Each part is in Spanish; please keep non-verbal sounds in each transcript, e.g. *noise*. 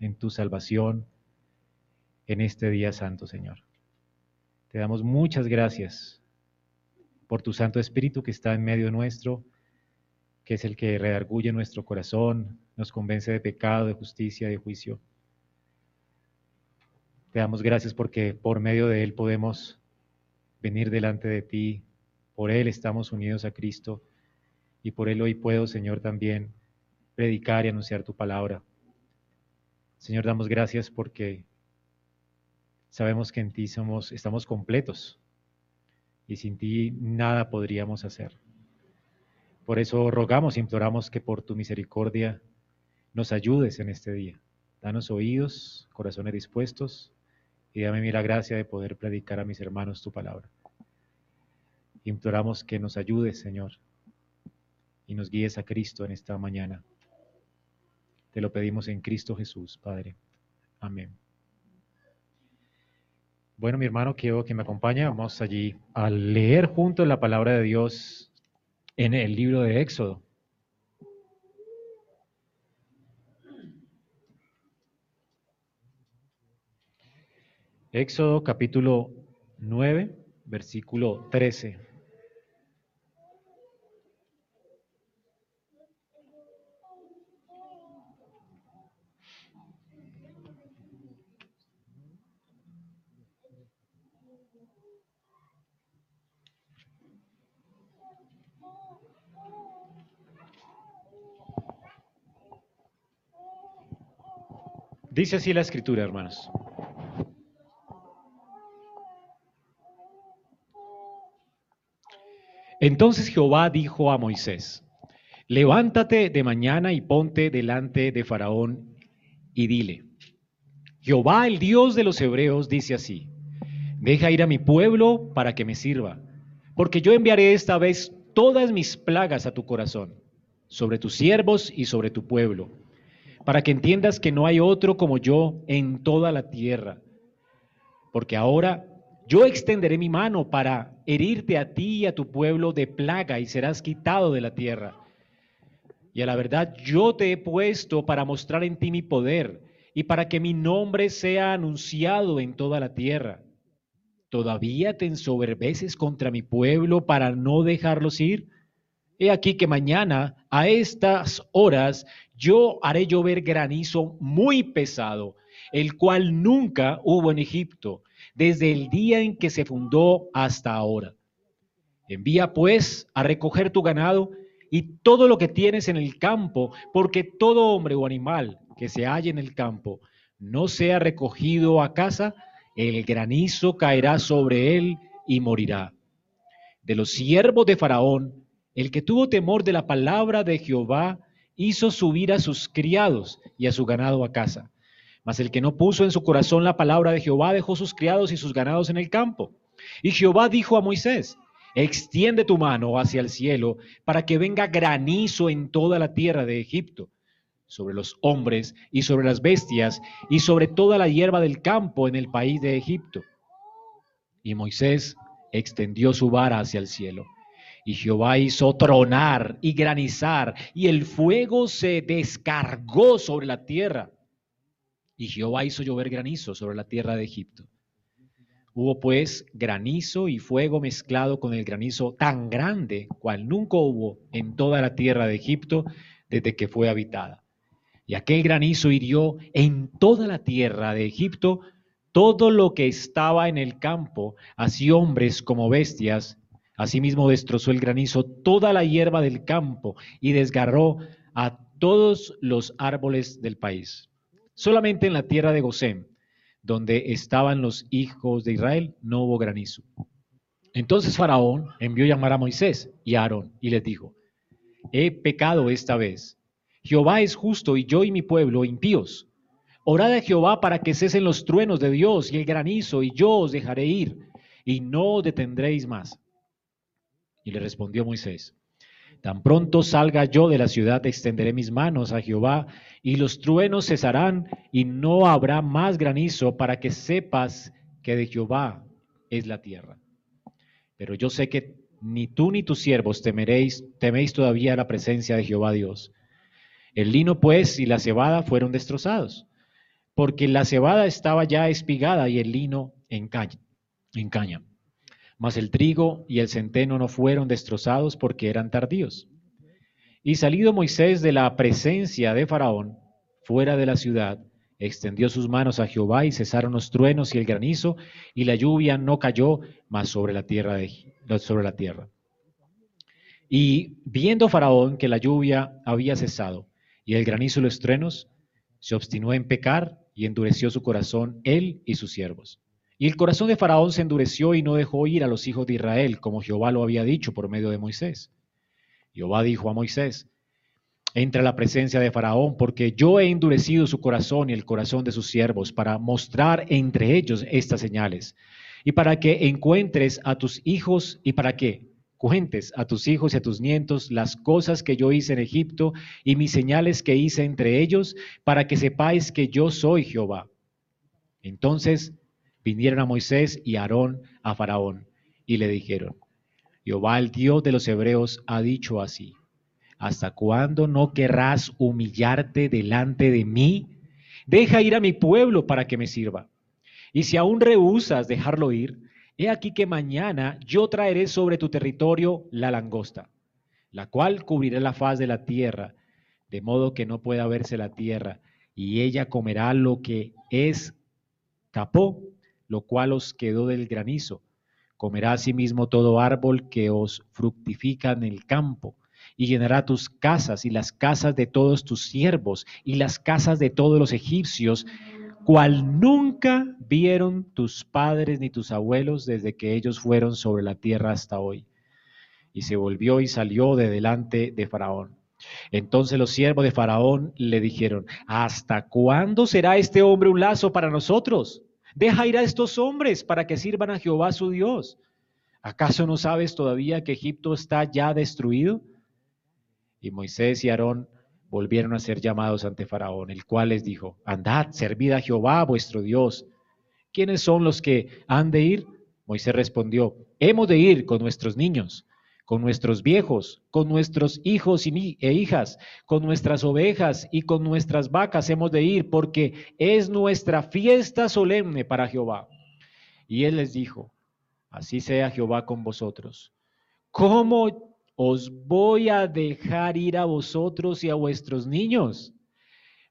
en tu salvación en este día santo, Señor. Te damos muchas gracias por tu Santo Espíritu que está en medio nuestro, que es el que redarguye nuestro corazón, nos convence de pecado, de justicia, de juicio. Te damos gracias porque por medio de Él podemos venir delante de ti, por Él estamos unidos a Cristo y por Él hoy puedo, Señor, también predicar y anunciar tu palabra. Señor, damos gracias porque sabemos que en ti somos, estamos completos y sin ti nada podríamos hacer. Por eso rogamos, imploramos que por tu misericordia nos ayudes en este día. Danos oídos, corazones dispuestos y dame la gracia de poder predicar a mis hermanos tu palabra. Imploramos que nos ayudes, Señor, y nos guíes a Cristo en esta mañana. Te lo pedimos en Cristo Jesús, Padre. Amén. Bueno, mi hermano, quiero que me acompañe. Vamos allí a leer juntos la palabra de Dios en el libro de Éxodo. Éxodo capítulo 9, versículo 13. Dice así la escritura, hermanos. Entonces Jehová dijo a Moisés, levántate de mañana y ponte delante de Faraón y dile, Jehová el Dios de los hebreos dice así, deja ir a mi pueblo para que me sirva, porque yo enviaré esta vez todas mis plagas a tu corazón, sobre tus siervos y sobre tu pueblo para que entiendas que no hay otro como yo en toda la tierra. Porque ahora yo extenderé mi mano para herirte a ti y a tu pueblo de plaga y serás quitado de la tierra. Y a la verdad yo te he puesto para mostrar en ti mi poder y para que mi nombre sea anunciado en toda la tierra. ¿Todavía te ensoberbeces contra mi pueblo para no dejarlos ir? He aquí que mañana a estas horas yo haré llover granizo muy pesado, el cual nunca hubo en Egipto, desde el día en que se fundó hasta ahora. Envía pues a recoger tu ganado y todo lo que tienes en el campo, porque todo hombre o animal que se halle en el campo no sea recogido a casa, el granizo caerá sobre él y morirá. De los siervos de Faraón, el que tuvo temor de la palabra de Jehová hizo subir a sus criados y a su ganado a casa. Mas el que no puso en su corazón la palabra de Jehová dejó sus criados y sus ganados en el campo. Y Jehová dijo a Moisés, extiende tu mano hacia el cielo para que venga granizo en toda la tierra de Egipto, sobre los hombres y sobre las bestias y sobre toda la hierba del campo en el país de Egipto. Y Moisés extendió su vara hacia el cielo y Jehová hizo tronar y granizar, y el fuego se descargó sobre la tierra. Y Jehová hizo llover granizo sobre la tierra de Egipto. Hubo pues granizo y fuego mezclado con el granizo tan grande cual nunca hubo en toda la tierra de Egipto desde que fue habitada. Y aquel granizo hirió en toda la tierra de Egipto todo lo que estaba en el campo, así hombres como bestias, Asimismo destrozó el granizo toda la hierba del campo y desgarró a todos los árboles del país. Solamente en la tierra de Gosén, donde estaban los hijos de Israel, no hubo granizo. Entonces Faraón envió llamar a Moisés y a Aarón y les dijo, he pecado esta vez. Jehová es justo y yo y mi pueblo impíos. Orad a Jehová para que cesen los truenos de Dios y el granizo, y yo os dejaré ir, y no detendréis más. Y le respondió Moisés, tan pronto salga yo de la ciudad, extenderé mis manos a Jehová, y los truenos cesarán, y no habrá más granizo, para que sepas que de Jehová es la tierra. Pero yo sé que ni tú ni tus siervos temeréis, teméis todavía la presencia de Jehová Dios. El lino pues y la cebada fueron destrozados, porque la cebada estaba ya espigada y el lino en caña. En caña. Mas el trigo y el centeno no fueron destrozados porque eran tardíos. Y salido Moisés de la presencia de Faraón, fuera de la ciudad, extendió sus manos a Jehová y cesaron los truenos y el granizo, y la lluvia no cayó más sobre la tierra. sobre la tierra. Y viendo Faraón que la lluvia había cesado y el granizo y los truenos, se obstinó en pecar y endureció su corazón él y sus siervos. Y el corazón de Faraón se endureció y no dejó ir a los hijos de Israel, como Jehová lo había dicho por medio de Moisés. Jehová dijo a Moisés, entra a la presencia de Faraón, porque yo he endurecido su corazón y el corazón de sus siervos para mostrar entre ellos estas señales, y para que encuentres a tus hijos y para que cuentes a tus hijos y a tus nietos las cosas que yo hice en Egipto y mis señales que hice entre ellos, para que sepáis que yo soy Jehová. Entonces vinieron a Moisés y Aarón a Faraón y le dijeron, Jehová el Dios de los hebreos ha dicho así, ¿hasta cuándo no querrás humillarte delante de mí? Deja ir a mi pueblo para que me sirva. Y si aún rehusas dejarlo ir, he aquí que mañana yo traeré sobre tu territorio la langosta, la cual cubrirá la faz de la tierra, de modo que no pueda verse la tierra, y ella comerá lo que es capó lo cual os quedó del granizo. Comerá asimismo todo árbol que os fructifica en el campo, y llenará tus casas y las casas de todos tus siervos y las casas de todos los egipcios, cual nunca vieron tus padres ni tus abuelos desde que ellos fueron sobre la tierra hasta hoy. Y se volvió y salió de delante de Faraón. Entonces los siervos de Faraón le dijeron, ¿hasta cuándo será este hombre un lazo para nosotros? Deja ir a estos hombres para que sirvan a Jehová su Dios. ¿Acaso no sabes todavía que Egipto está ya destruido? Y Moisés y Aarón volvieron a ser llamados ante Faraón, el cual les dijo, andad, servid a Jehová vuestro Dios. ¿Quiénes son los que han de ir? Moisés respondió, hemos de ir con nuestros niños con nuestros viejos, con nuestros hijos e hijas, con nuestras ovejas y con nuestras vacas hemos de ir, porque es nuestra fiesta solemne para Jehová. Y él les dijo, así sea Jehová con vosotros. ¿Cómo os voy a dejar ir a vosotros y a vuestros niños?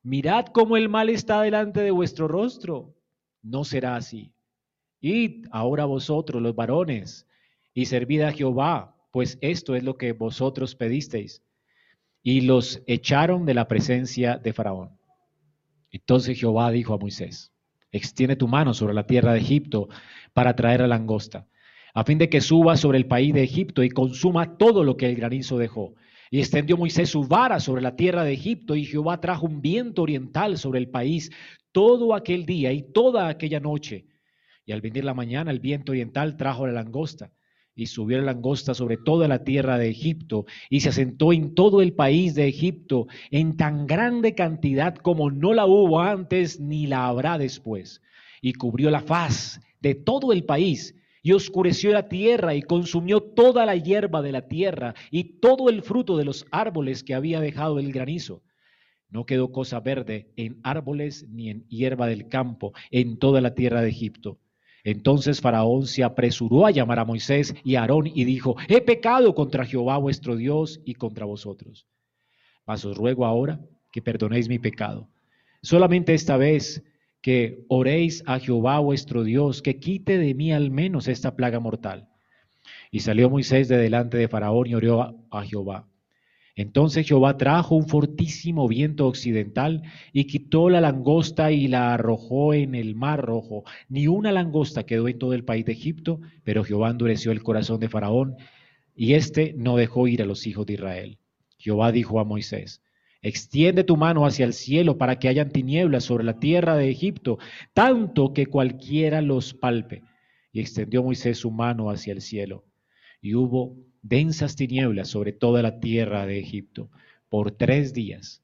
Mirad cómo el mal está delante de vuestro rostro. No será así. Id ahora vosotros, los varones, y servid a Jehová pues esto es lo que vosotros pedisteis. Y los echaron de la presencia de Faraón. Entonces Jehová dijo a Moisés, extiende tu mano sobre la tierra de Egipto para traer a langosta, a fin de que suba sobre el país de Egipto y consuma todo lo que el granizo dejó. Y extendió Moisés su vara sobre la tierra de Egipto, y Jehová trajo un viento oriental sobre el país todo aquel día y toda aquella noche. Y al venir la mañana, el viento oriental trajo la langosta y subió la langosta sobre toda la tierra de Egipto y se asentó en todo el país de Egipto en tan grande cantidad como no la hubo antes ni la habrá después. Y cubrió la faz de todo el país y oscureció la tierra y consumió toda la hierba de la tierra y todo el fruto de los árboles que había dejado el granizo. No quedó cosa verde en árboles ni en hierba del campo en toda la tierra de Egipto entonces Faraón se apresuró a llamar a Moisés y a Aarón y dijo, he pecado contra Jehová vuestro Dios y contra vosotros. Mas os ruego ahora que perdonéis mi pecado. Solamente esta vez que oréis a Jehová vuestro Dios, que quite de mí al menos esta plaga mortal. Y salió Moisés de delante de Faraón y oró a, Jehová. Entonces Jehová trajo un fortísimo viento occidental y quitó la langosta y la arrojó en el mar rojo. Ni una langosta quedó en todo el país de Egipto, pero Jehová endureció el corazón de Faraón y éste no dejó ir a los hijos de Israel. Jehová dijo a Moisés, extiende tu mano hacia el cielo para que hayan tinieblas sobre la tierra de Egipto, tanto que cualquiera los palpe. Y extendió Moisés su mano hacia el cielo, y hubo densas tinieblas sobre toda la tierra de Egipto por tres días.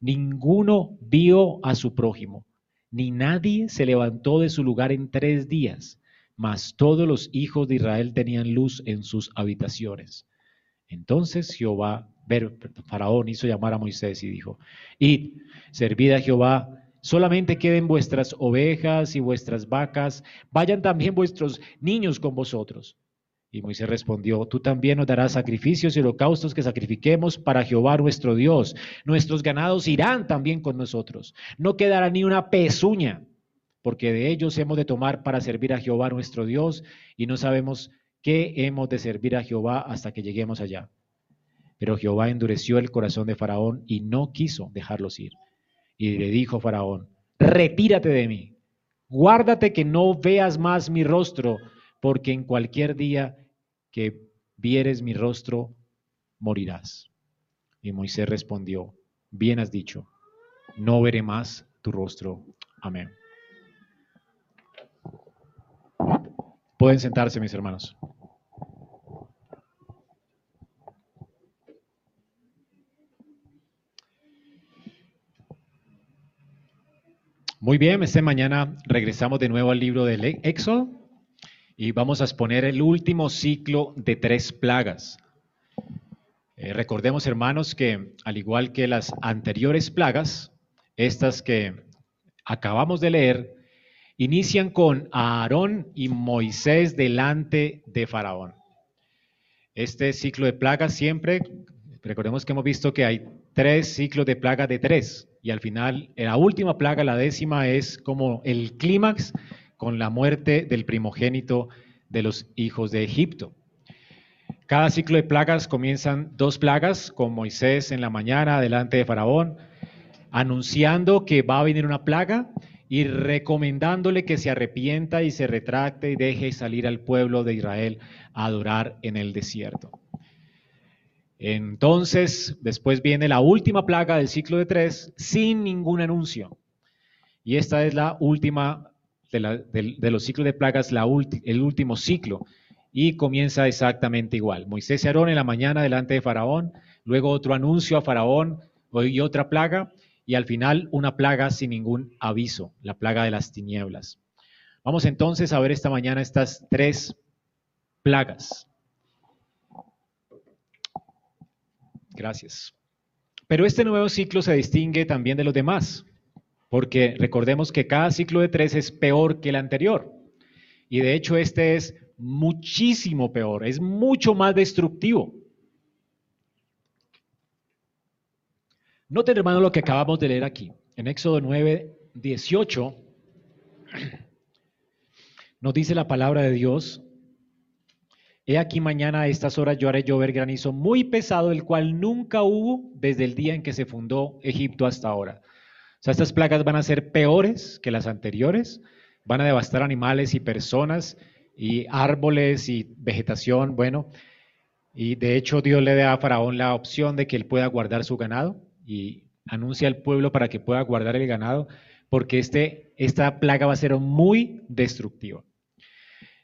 Ninguno vio a su prójimo, ni nadie se levantó de su lugar en tres días, mas todos los hijos de Israel tenían luz en sus habitaciones. Entonces Jehová Faraón hizo llamar a Moisés y dijo, id, servid a Jehová, solamente queden vuestras ovejas y vuestras vacas, vayan también vuestros niños con vosotros. Y Moisés respondió, tú también nos darás sacrificios y holocaustos que sacrifiquemos para Jehová nuestro Dios. Nuestros ganados irán también con nosotros. No quedará ni una pezuña, porque de ellos hemos de tomar para servir a Jehová nuestro Dios y no sabemos qué hemos de servir a Jehová hasta que lleguemos allá. Pero Jehová endureció el corazón de Faraón y no quiso dejarlos ir. Y le dijo Faraón, retírate de mí, guárdate que no veas más mi rostro, porque en cualquier día que vieres mi rostro, morirás. Y Moisés respondió, bien has dicho, no veré más tu rostro. Amén. Pueden sentarse, mis hermanos. Muy bien, esta mañana regresamos de nuevo al libro del Éxodo y vamos a exponer el último ciclo de tres plagas. Eh, recordemos, hermanos, que al igual que las anteriores plagas, estas que acabamos de leer, inician con Aarón y Moisés delante de Faraón. Este ciclo de plagas siempre, recordemos que hemos visto que hay tres ciclos de plagas de tres. Y al final, la última plaga, la décima, es como el clímax con la muerte del primogénito de los hijos de Egipto. Cada ciclo de plagas comienzan dos plagas, con Moisés en la mañana delante de Faraón, anunciando que va a venir una plaga y recomendándole que se arrepienta y se retracte y deje salir al pueblo de Israel a adorar en el desierto. Entonces, después viene la última plaga del ciclo de tres sin ningún anuncio. Y esta es la última de, los ciclos de plagas, la el último ciclo. Y comienza exactamente igual. Moisés y Aarón en la mañana delante de Faraón, luego otro anuncio a Faraón y otra plaga, y al final una plaga sin ningún aviso, la plaga de las tinieblas. Vamos entonces a ver esta mañana estas tres plagas. Gracias. Pero este nuevo ciclo se distingue también de los demás, porque recordemos que cada ciclo de tres es peor que el anterior. Y de hecho este es muchísimo peor, es mucho más destructivo. Noten, hermano, lo que acabamos de leer aquí. En Éxodo 9, 18, nos dice la palabra de Dios, He aquí mañana a estas horas yo haré llover granizo muy pesado, el cual nunca hubo desde el día en que se fundó Egipto hasta ahora. Sea, estas plagas van a ser peores que las anteriores, van a devastar animales y personas y árboles y vegetación, bueno. Y de hecho Dios le da a Faraón la opción de que él pueda guardar su ganado y anuncia al pueblo para que pueda guardar el ganado, porque este, esta plaga va a ser muy destructiva.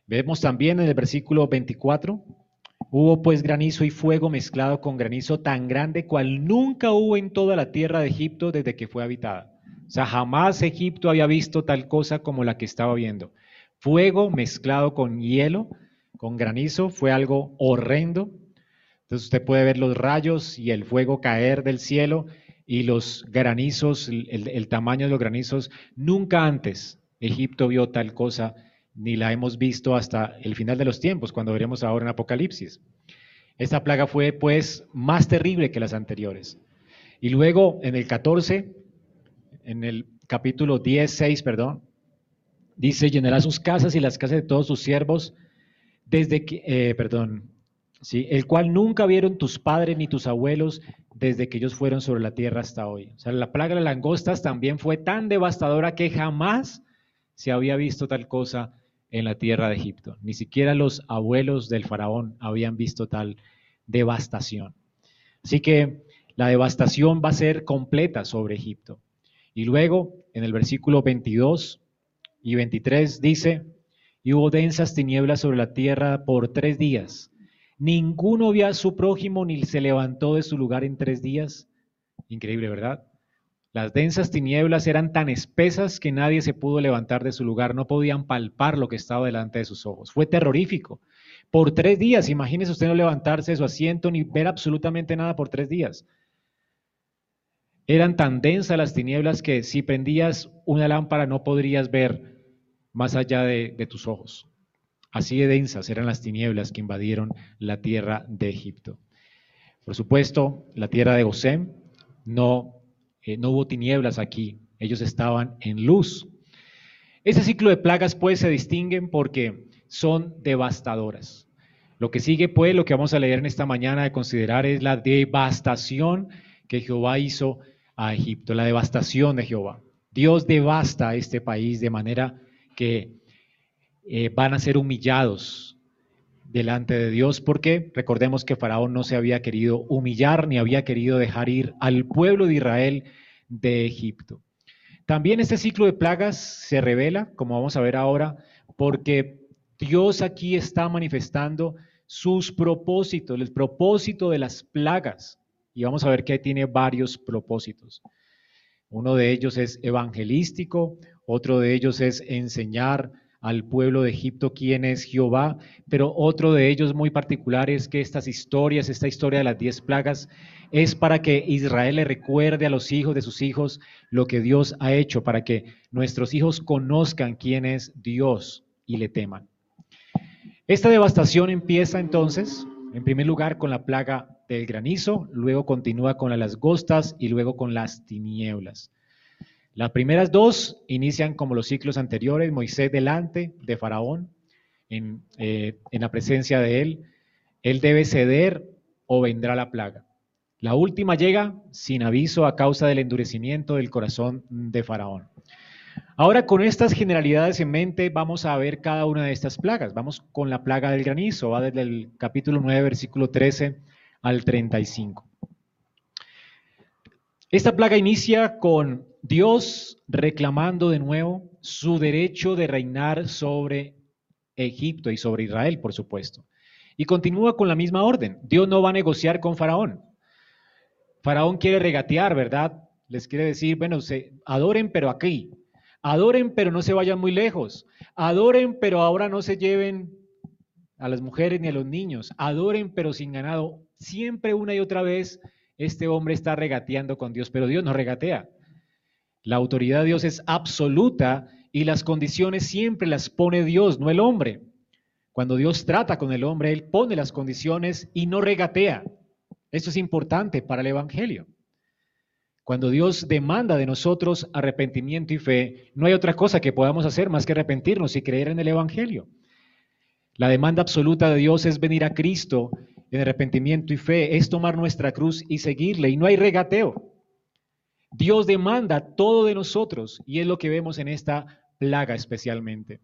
Vemos también en el versículo 24, hubo pues granizo y fuego mezclado con granizo tan grande cual nunca hubo en toda la tierra de Egipto desde que fue habitada. O sea, jamás Egipto había visto tal cosa como la que estaba viendo. Fuego mezclado con hielo, con granizo, fue algo horrendo. Entonces usted puede ver los rayos y el fuego caer del cielo y los granizos, el, tamaño de los granizos. Nunca antes Egipto vio tal cosa ni la hemos visto hasta el final de los tiempos, cuando veremos ahora en Apocalipsis. Esta plaga fue pues más terrible que las anteriores. Y luego en el 14, en el capítulo 10, 6, perdón, dice, llenará sus casas y las casas de todos sus siervos, desde que, eh, perdón, ¿sí? el cual nunca vieron tus padres ni tus abuelos desde que ellos fueron sobre la tierra hasta hoy. O sea, la plaga de langostas también fue tan devastadora que jamás se había visto tal cosa en la tierra de Egipto. Ni siquiera los abuelos del faraón habían visto tal devastación. Así que la devastación va a ser completa sobre Egipto. Y luego, en el versículo 22 y 23 dice, y hubo densas tinieblas sobre la tierra por tres días. Ninguno vio a su prójimo ni se levantó de su lugar en tres días. Increíble, ¿verdad? Las densas tinieblas eran tan espesas que nadie se pudo levantar de su lugar, no podían palpar lo que estaba delante de sus ojos. Fue terrorífico. Por tres días, imagínese usted no levantarse de su asiento ni ver absolutamente nada por tres días. Eran tan densas las tinieblas que si prendías una lámpara no podrías ver más allá de, tus ojos. Así de densas eran las tinieblas que invadieron la tierra de Egipto. Por supuesto, la tierra de Gosén no, eh, no hubo tinieblas aquí, ellos estaban en luz. Ese ciclo de plagas pues se distinguen porque son devastadoras. Lo que sigue pues, lo que vamos a leer en esta mañana de considerar es la devastación que Jehová hizo a Egipto, la devastación de Jehová. Dios devasta a este país de manera que eh, van a ser humillados delante de Dios, porque recordemos que Faraón no se había querido humillar ni había querido dejar ir al pueblo de Israel de Egipto. También este ciclo de plagas se revela, como vamos a ver ahora, porque Dios aquí está manifestando sus propósitos, el propósito de las plagas. Y vamos a ver que tiene varios propósitos. Uno de ellos es evangelístico, otro de ellos es enseñar al pueblo de Egipto quién es Jehová, pero otro de ellos muy particular es que estas historias, esta historia de las diez plagas, es para que Israel le recuerde a los hijos de sus hijos lo que Dios ha hecho, para que nuestros hijos conozcan quién es Dios y le teman. Esta devastación empieza entonces, en primer lugar, con la plaga del granizo, luego continúa con las langostas y luego con las tinieblas. Las primeras dos inician como los ciclos anteriores, Moisés delante de Faraón, en, eh, en la presencia de él. Él debe ceder o vendrá la plaga. La última llega sin aviso a causa del endurecimiento del corazón de Faraón. Ahora, con estas generalidades en mente, vamos a ver cada una de estas plagas. Vamos con la plaga del granizo, va desde el capítulo 9, versículo 13 al 35. Esta plaga inicia con Dios reclamando de nuevo su derecho de reinar sobre Egipto y sobre Israel, por supuesto. Y continúa con la misma orden. Dios no va a negociar con Faraón. Faraón quiere regatear, ¿verdad? Les quiere decir, bueno, adoren pero aquí. Adoren pero no se vayan muy lejos. Adoren pero ahora no se lleven a las mujeres ni a los niños. Adoren pero sin ganado. Siempre una y otra vez este hombre está regateando con Dios, pero Dios no regatea. La autoridad de Dios es absoluta y las condiciones siempre las pone Dios, no el hombre. Cuando Dios trata con el hombre, Él pone las condiciones y no regatea. Esto es importante para el Evangelio. Cuando Dios demanda de nosotros arrepentimiento y fe, no hay otra cosa que podamos hacer más que arrepentirnos y creer en el Evangelio. La demanda absoluta de Dios es venir a Cristo en arrepentimiento y fe, es tomar nuestra cruz y seguirle, y no hay regateo. Dios demanda todo de nosotros, y es lo que vemos en esta plaga especialmente.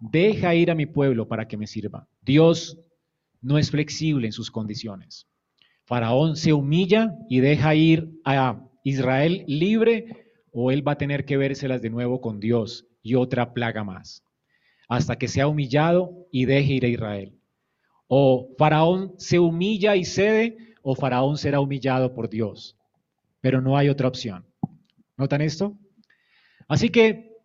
Deja ir a mi pueblo para que me sirva. Dios no es flexible en sus condiciones. Faraón se humilla y deja ir a Israel libre, o él va a tener que vérselas de nuevo con Dios y otra plaga más, hasta que sea humillado y deje ir a Israel. O Faraón se humilla y cede, o Faraón será humillado por Dios. Pero no hay otra opción. ¿Notan esto? Así que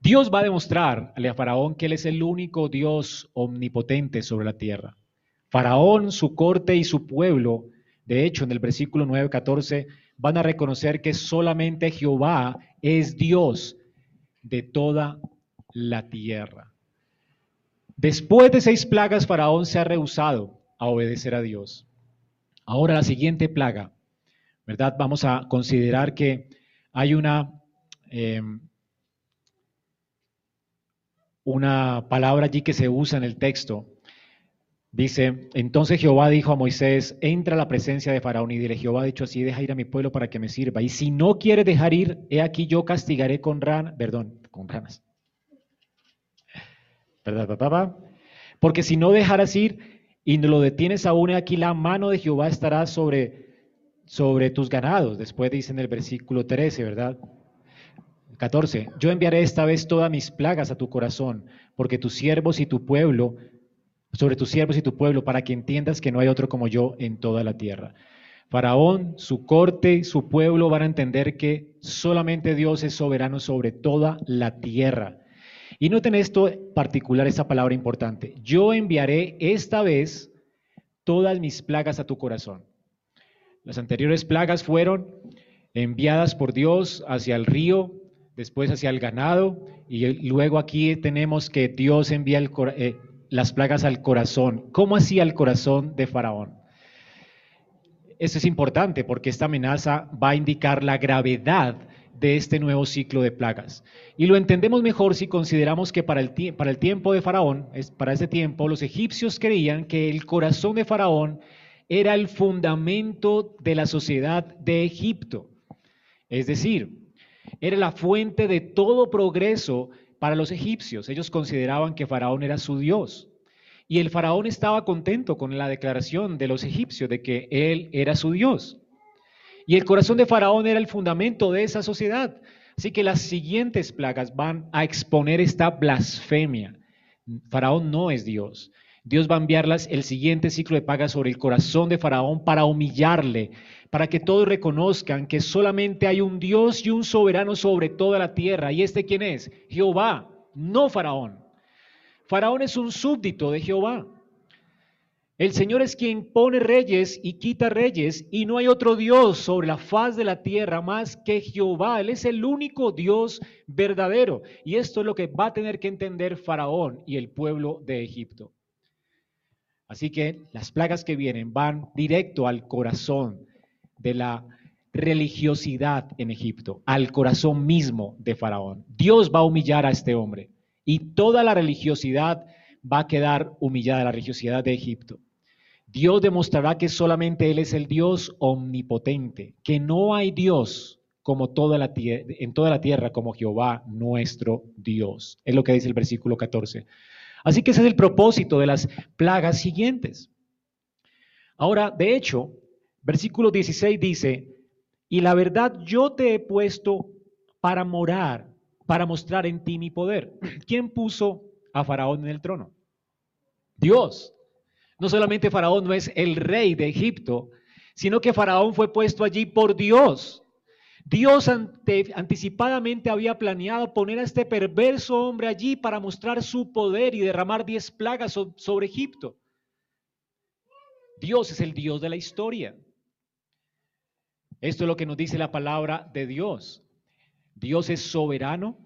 Dios va a demostrarle a Faraón que Él es el único Dios omnipotente sobre la tierra. Faraón, su corte y su pueblo, de hecho, en el versículo 9, 14, van a reconocer que solamente Jehová es Dios de toda la tierra. Después de seis plagas, Faraón se ha rehusado a obedecer a Dios. Ahora la siguiente plaga, ¿verdad? Vamos a considerar que hay una, em, una palabra allí que se usa en el texto. Dice, entonces Jehová dijo a Moisés, entra a la presencia de Faraón y dile, Jehová ha dicho así, deja ir a mi pueblo para que me sirva. Y si no quiere dejar ir, he aquí yo castigaré con ran, perdón, con ranas. Porque si no dejaras ir y lo detienes aún, aquí la mano de Jehová estará sobre, sobre tus ganados. Después dice en el versículo 13, ¿verdad? 14. Yo enviaré esta vez todas mis plagas a tu corazón, porque tus siervos y tu pueblo, sobre tus siervos y tu pueblo, para que entiendas que no hay otro como yo en toda la tierra. Faraón, su corte, su pueblo van a entender que solamente Dios es soberano sobre toda la tierra Y noten esto particular, esta palabra importante. Yo enviaré esta vez todas mis plagas a tu corazón. Las anteriores plagas fueron enviadas por Dios hacia el río, después hacia el ganado, y luego aquí tenemos que Dios envía eh, las plagas al corazón. ¿Cómo hacía el corazón de Faraón? Eso es importante porque esta amenaza va a indicar la gravedad de este nuevo ciclo de plagas. Y lo entendemos mejor si consideramos que para el, tiempo de Faraón, para ese tiempo, los egipcios creían que el corazón de Faraón era el fundamento de la sociedad de Egipto. Es decir, era la fuente de todo progreso para los egipcios. Ellos consideraban que Faraón era su Dios. Y el faraón estaba contento con la declaración de los egipcios de que él era su Dios. Y el corazón de Faraón era el fundamento de esa sociedad. Así que las siguientes plagas van a exponer esta blasfemia. Faraón no es Dios. Dios va a enviarlas el siguiente ciclo de plagas sobre el corazón de Faraón para humillarle, para que todos reconozcan que solamente hay un Dios y un soberano sobre toda la tierra. ¿Y este quién es? Jehová, no Faraón. Faraón es un súbdito de Jehová. El Señor es quien pone reyes y quita reyes, y no hay otro Dios sobre la faz de la tierra más que Jehová. Él es el único Dios verdadero. Y esto es lo que va a tener que entender Faraón y el pueblo de Egipto. Así que las plagas que vienen van directo al corazón de la religiosidad en Egipto, al corazón mismo de Faraón. Dios va a humillar a este hombre y toda la religiosidad va a quedar humillada, la religiosidad de Egipto. Dios demostrará que solamente Él es el Dios omnipotente, que no hay Dios como en toda la tierra como Jehová nuestro Dios. Es lo que dice el versículo 14. Así que ese es el propósito de las plagas siguientes. Ahora, de hecho, versículo 16 dice, y la verdad yo te he puesto para morar, para mostrar en ti mi poder. ¿Quién puso a Faraón en el trono? Dios. No solamente Faraón no es el rey de Egipto, sino que Faraón fue puesto allí por Dios. Dios anticipadamente había planeado poner a este perverso hombre allí para mostrar su poder y derramar diez plagas sobre Egipto. Dios es el Dios de la historia. Esto es lo que nos dice la palabra de Dios. Dios es soberano.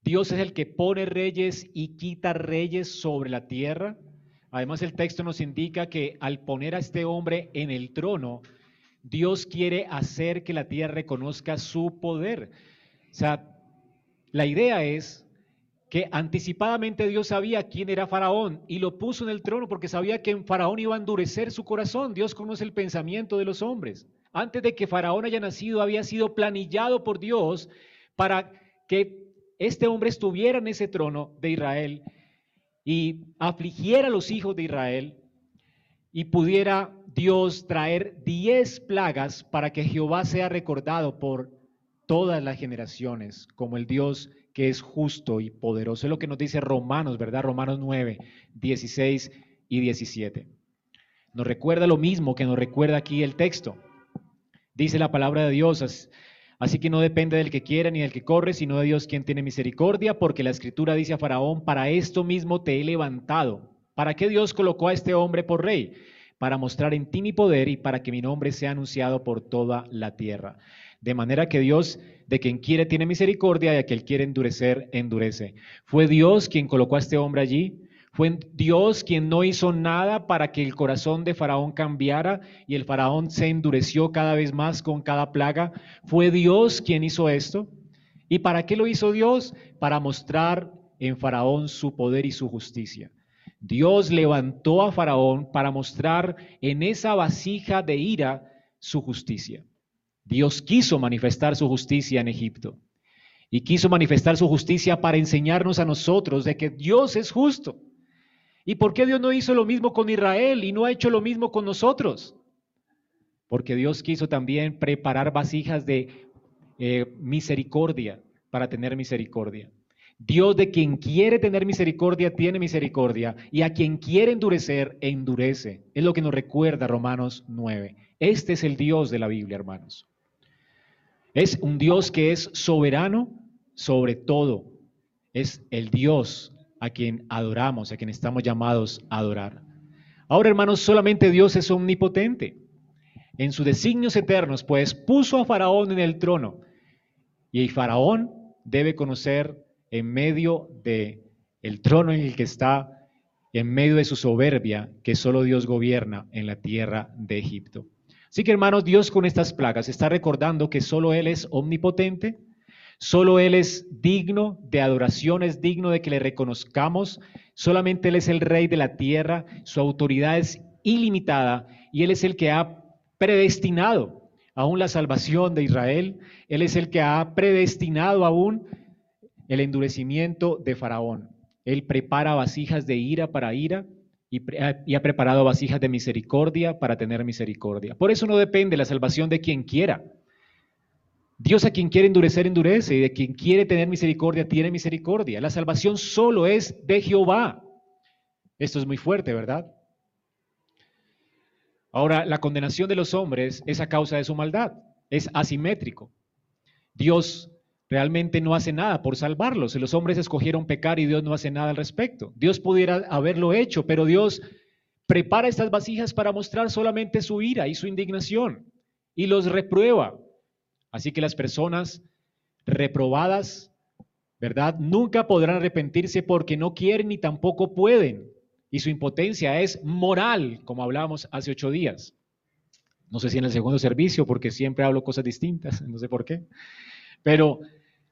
Dios es el que pone reyes y quita reyes sobre la tierra. Además, el texto nos indica que al poner a este hombre en el trono, Dios quiere hacer que la tierra reconozca su poder. O sea, la idea es que anticipadamente Dios sabía quién era Faraón y lo puso en el trono porque sabía que en Faraón iba a endurecer su corazón. Dios conoce el pensamiento de los hombres. Antes de que Faraón haya nacido, había sido planillado por Dios para que este hombre estuviera en ese trono de Israel y afligiera a los hijos de Israel y pudiera Dios traer diez plagas para que Jehová sea recordado por todas las generaciones como el Dios que es justo y poderoso. Es lo que nos dice Romanos, ¿verdad? Romanos 9, 16 y 17. Nos recuerda lo mismo que nos recuerda aquí el texto. Dice la palabra de Dios, Así que no depende del que quiera ni del que corre, sino de Dios quien tiene misericordia, porque la escritura dice a Faraón, para esto mismo te he levantado. ¿Para qué Dios colocó a este hombre por rey? Para mostrar en ti mi poder y para que mi nombre sea anunciado por toda la tierra. De manera que Dios, de quien quiere, tiene misericordia y a quien quiere endurecer, endurece. Fue Dios quien colocó a este hombre allí fue Dios quien no hizo nada para que el corazón de Faraón cambiara y el Faraón se endureció cada vez más con cada plaga. Fue Dios quien hizo esto. ¿Y para qué lo hizo Dios? Para mostrar en Faraón su poder y su justicia. Dios levantó a Faraón para mostrar en esa vasija de ira su justicia. Dios quiso manifestar su justicia en Egipto y quiso manifestar su justicia para enseñarnos a nosotros de que Dios es justo ¿Y por qué Dios no hizo lo mismo con Israel y no ha hecho lo mismo con nosotros? Porque Dios quiso también preparar vasijas de eh, misericordia para tener misericordia. Dios de quien quiere tener misericordia tiene misericordia y a quien quiere endurecer, endurece. Es lo que nos recuerda Romanos 9. Este es el Dios de la Biblia, hermanos. Es un Dios que es soberano sobre todo es el Dios a quien adoramos, a quien estamos llamados a adorar. Ahora, hermanos, solamente Dios es omnipotente. En sus designios eternos, pues puso a Faraón en el trono. Y Faraón debe conocer en medio de el trono en el que está, en medio de su soberbia, que solo Dios gobierna en la tierra de Egipto. Así que, hermanos, Dios con estas plagas está recordando que solo Él es omnipotente, Solo Él es digno de adoración, es digno de que le reconozcamos. Solamente Él es el rey de la tierra, su autoridad es ilimitada y Él es el que ha predestinado aún la salvación de Israel. Él es el que ha predestinado aún el endurecimiento de Faraón. Él prepara vasijas de ira para ira y, y, ha preparado vasijas de misericordia para tener misericordia. Por eso no depende la salvación de quien quiera. Dios a quien quiere endurecer, endurece, y de quien quiere tener misericordia, tiene misericordia. La salvación solo es de Jehová. Esto es muy fuerte, ¿verdad? Ahora, la condenación de los hombres es a causa de su maldad, es asimétrico. Dios realmente no hace nada por salvarlos. Los hombres escogieron pecar y Dios no hace nada al respecto. Dios pudiera haberlo hecho, pero Dios prepara estas vasijas para mostrar solamente su ira y su indignación y los reprueba. Así que las personas reprobadas, ¿verdad? Nunca podrán arrepentirse porque no quieren ni tampoco pueden. Y su impotencia es moral, como hablábamos hace ocho días. No sé si en el segundo servicio, porque siempre hablo cosas distintas, *laughs* no sé por qué. Pero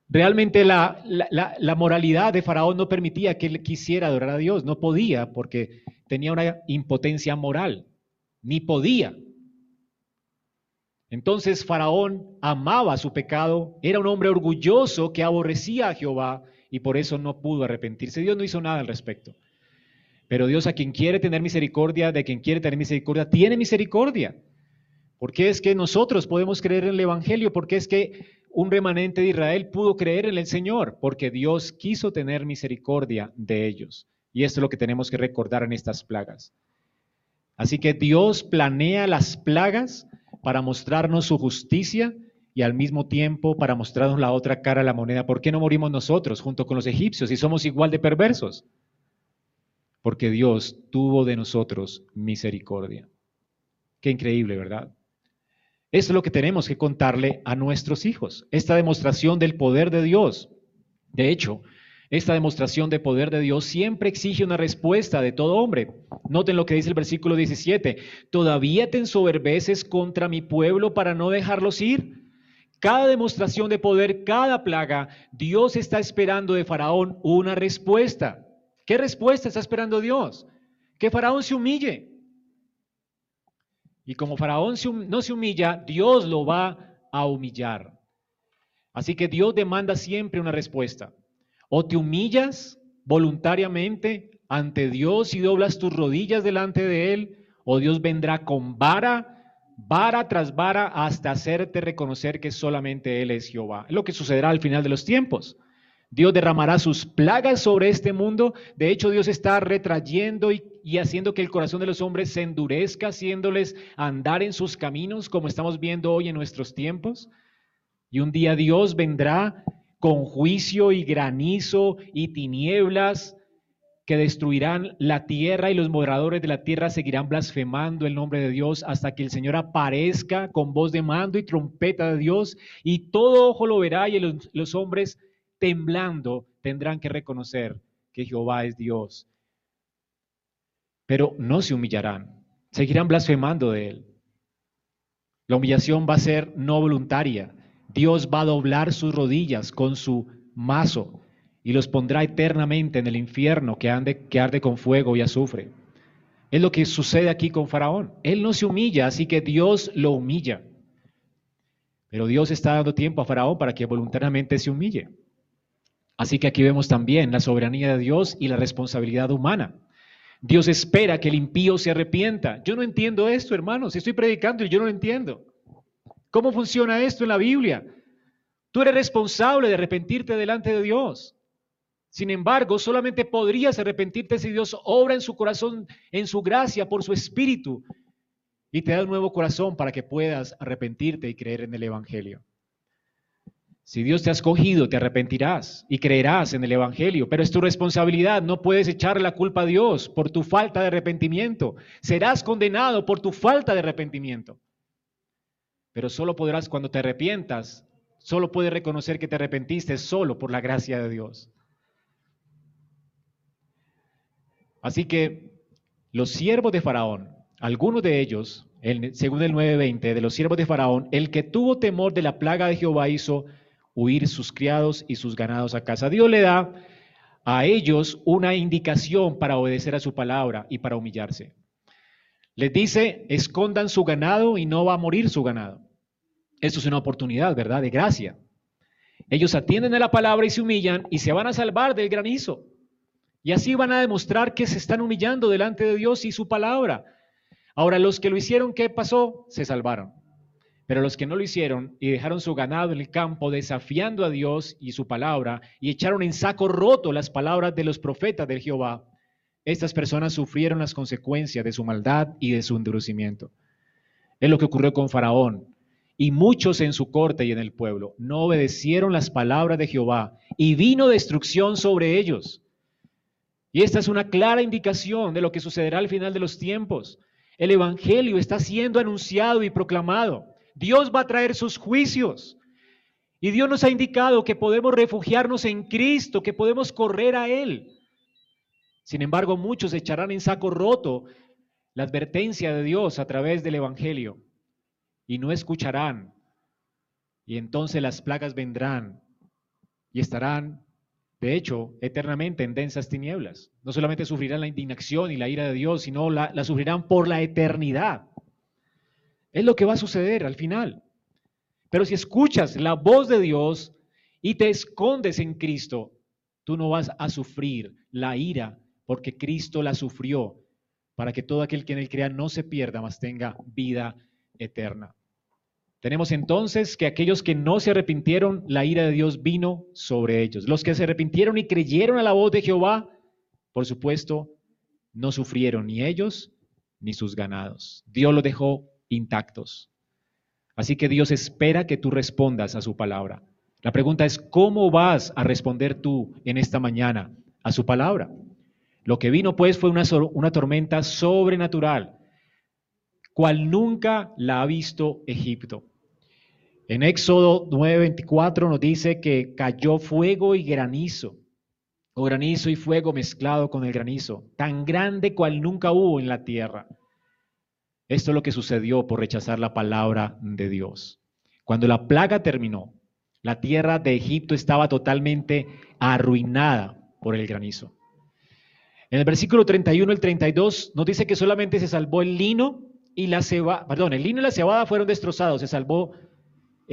realmente la, la, moralidad de Faraón no permitía que él quisiera adorar a Dios, no podía porque tenía una impotencia moral, ni podía. Entonces Faraón amaba su pecado, era un hombre orgulloso que aborrecía a Jehová y por eso no pudo arrepentirse. Dios no hizo nada al respecto. Pero Dios a quien quiere tener misericordia, de quien quiere tener misericordia, tiene misericordia. Porque es que nosotros podemos creer en el Evangelio, porque es que un remanente de Israel pudo creer en el Señor, porque Dios quiso tener misericordia de ellos. Y esto es lo que tenemos que recordar en estas plagas. Así que Dios planea las plagas para mostrarnos su justicia y al mismo tiempo para mostrarnos la otra cara de la moneda. ¿Por qué no morimos nosotros junto con los egipcios y somos igual de perversos? Porque Dios tuvo de nosotros misericordia. Qué increíble, ¿verdad? Esto es lo que tenemos que contarle a nuestros hijos, esta demostración del poder de Dios. De hecho, esta demostración de poder de Dios siempre exige una respuesta de todo hombre. Noten lo que dice el versículo 17. ¿Todavía te ensoberbeces contra mi pueblo para no dejarlos ir? Cada demostración de poder, cada plaga, Dios está esperando de Faraón una respuesta. ¿Qué respuesta está esperando Dios? Que Faraón se humille. Y como Faraón no se humilla, Dios lo va a humillar. Así que Dios demanda siempre una respuesta. O te humillas voluntariamente ante Dios y doblas tus rodillas delante de Él, o Dios vendrá con vara, vara tras vara, hasta hacerte reconocer que solamente Él es Jehová. Lo que sucederá al final de los tiempos. Dios derramará sus plagas sobre este mundo. De hecho, Dios está retrayendo y, haciendo que el corazón de los hombres se endurezca, haciéndoles andar en sus caminos, como estamos viendo hoy en nuestros tiempos. Y un día Dios vendrá con juicio y granizo y tinieblas que destruirán la tierra y los moradores de la tierra seguirán blasfemando el nombre de Dios hasta que el Señor aparezca con voz de mando y trompeta de Dios y todo ojo lo verá y los, los hombres temblando tendrán que reconocer que Jehová es Dios. Pero no se humillarán, seguirán blasfemando de Él. La humillación va a ser no voluntaria, Dios va a doblar sus rodillas con su mazo y los pondrá eternamente en el infierno que, arde con fuego y azufre. Es lo que sucede aquí con Faraón. Él no se humilla, así que Dios lo humilla. Pero Dios está dando tiempo a Faraón para que voluntariamente se humille. Así que aquí vemos también la soberanía de Dios y la responsabilidad humana. Dios espera que el impío se arrepienta. Yo no entiendo esto, hermanos. Estoy predicando y yo no lo entiendo. ¿Cómo funciona esto en la Biblia? Tú eres responsable de arrepentirte delante de Dios. Sin embargo, solamente podrías arrepentirte si Dios obra en su corazón, en su gracia, por su espíritu, y te da un nuevo corazón para que puedas arrepentirte y creer en el Evangelio. Si Dios te ha escogido, te arrepentirás y creerás en el Evangelio, pero es tu responsabilidad, no puedes echar la culpa a Dios por tu falta de arrepentimiento. Serás condenado por tu falta de arrepentimiento. Pero solo podrás cuando te arrepientas, solo puedes reconocer que te arrepentiste solo por la gracia de Dios. Así que los siervos de Faraón, algunos de ellos, según el 9:20, de los siervos de Faraón, el que tuvo temor de la plaga de Jehová hizo huir sus criados y sus ganados a casa. Dios le da a ellos una indicación para obedecer a su palabra y para humillarse. Les dice, escondan su ganado y no va a morir su ganado. Esto es una oportunidad, ¿verdad? De gracia. Ellos atienden a la palabra y se humillan y se van a salvar del granizo. Y así van a demostrar que se están humillando delante de Dios y su palabra. Ahora, los que lo hicieron, ¿qué pasó? Se salvaron. Pero los que no lo hicieron y dejaron su ganado en el campo desafiando a Dios y su palabra y echaron en saco roto las palabras de los profetas del Jehová, estas personas sufrieron las consecuencias de su maldad y de su endurecimiento. Es lo que ocurrió con Faraón. Y muchos en su corte y en el pueblo no obedecieron las palabras de Jehová y vino destrucción sobre ellos. Y esta es una clara indicación de lo que sucederá al final de los tiempos. El Evangelio está siendo anunciado y proclamado. Dios va a traer sus juicios. Y Dios nos ha indicado que podemos refugiarnos en Cristo, que podemos correr a Él. Sin embargo, muchos echarán en saco roto la advertencia de Dios a través del Evangelio y no escucharán. Y entonces las plagas vendrán y estarán de hecho, eternamente en densas tinieblas. No solamente sufrirán la indignación y la ira de Dios, sino la, la sufrirán por la eternidad. Es lo que va a suceder al final. Pero si escuchas la voz de Dios y te escondes en Cristo, tú no vas a sufrir la ira porque Cristo la sufrió para que todo aquel que en él crea no se pierda, mas tenga vida eterna. Tenemos entonces que aquellos que no se arrepintieron, la ira de Dios vino sobre ellos. Los que se arrepintieron y creyeron a la voz de Jehová, por supuesto, no sufrieron ni ellos ni sus ganados. Dios los dejó intactos. Así que Dios espera que tú respondas a su palabra. La pregunta es, ¿cómo vas a responder tú en esta mañana a su palabra? Lo que vino pues fue una, una tormenta sobrenatural, cual nunca la ha visto Egipto. En Éxodo 9:24 nos dice que cayó fuego y granizo, o granizo y fuego mezclado con el granizo, tan grande cual nunca hubo en la tierra. Esto es lo que sucedió por rechazar la palabra de Dios. Cuando la plaga terminó, la tierra de Egipto estaba totalmente arruinada por el granizo. En el versículo 31 y 32 nos dice que solamente se salvó el lino y la cebada, perdón, el lino y la cebada fueron destrozados, se salvó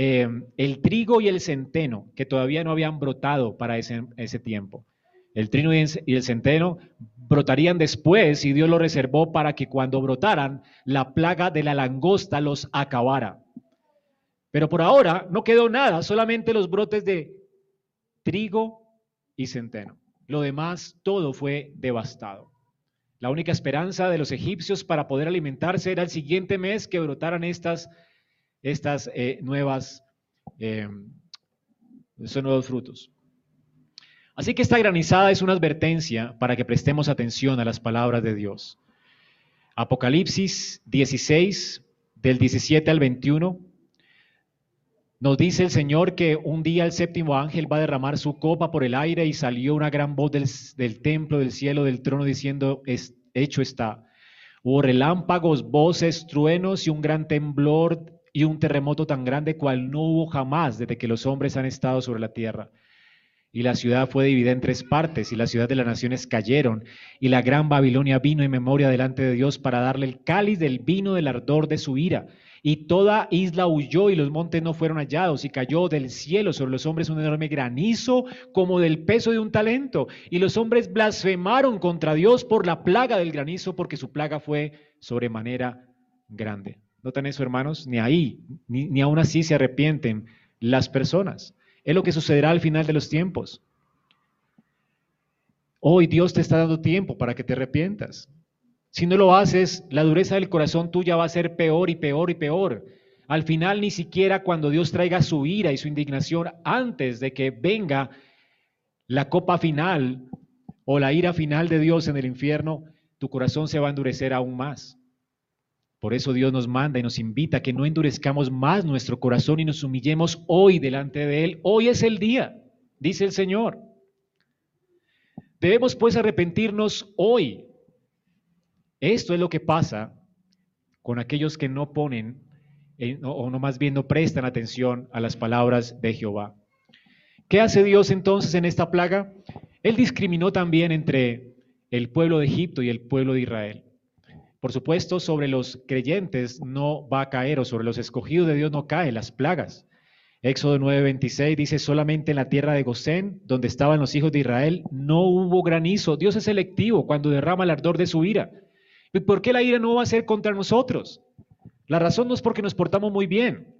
Em, el trigo y el centeno, que todavía no habían brotado para ese, ese tiempo. El trigo y el centeno brotarían después y Dios lo reservó para que cuando brotaran, la plaga de la langosta los acabara. Pero por ahora no quedó nada, solamente los brotes de trigo y centeno. Lo demás, todo fue devastado. La única esperanza de los egipcios para poder alimentarse era el siguiente mes que brotaran estas estas eh, nuevas, estos nuevos frutos. Así que esta granizada es una advertencia para que prestemos atención a las palabras de Dios. Apocalipsis 16, del 17 al 21, nos dice el Señor que un día el séptimo ángel va a derramar su copa por el aire y salió una gran voz del, templo, del cielo, del trono, diciendo, es, hecho está. Hubo relámpagos, voces, truenos y un gran temblor y un terremoto tan grande cual no hubo jamás desde que los hombres han estado sobre la tierra. Y la ciudad fue dividida en tres partes, y la ciudad de las naciones cayeron, y la gran Babilonia vino en memoria delante de Dios para darle el cáliz del vino del ardor de su ira. Y toda isla huyó y los montes no fueron hallados, y cayó del cielo sobre los hombres un enorme granizo como del peso de un talento. Y los hombres blasfemaron contra Dios por la plaga del granizo, porque su plaga fue sobremanera grande. ¿Notan eso, hermanos? Ni ahí, ni, ni aún así se arrepienten las personas. Es lo que sucederá al final de los tiempos. Hoy Dios te está dando tiempo para que te arrepientas. Si no lo haces, la dureza del corazón tuya va a ser peor y peor y peor, Al final, ni siquiera cuando Dios traiga su ira y su indignación antes de que venga la copa final o la ira final de Dios en el infierno, tu corazón se va a endurecer aún más. Por eso Dios nos manda y nos invita a que no endurezcamos más nuestro corazón y nos humillemos hoy delante de Él. Hoy es el día, dice el Señor. Debemos pues arrepentirnos hoy. Esto es lo que pasa con aquellos que no ponen o no más bien no prestan atención a las palabras de Jehová. ¿Qué hace Dios entonces en esta plaga? Él discriminó también entre el pueblo de Egipto y el pueblo de Israel. Por supuesto, sobre los creyentes no va a caer, o sobre los escogidos de Dios no caen las plagas. Éxodo 9:26 dice, solamente en la tierra de Gosén, donde estaban los hijos de Israel, no hubo granizo. Dios es selectivo cuando derrama el ardor de su ira. ¿Y por qué la ira no va a ser contra nosotros? La razón no es porque nos portamos muy bien.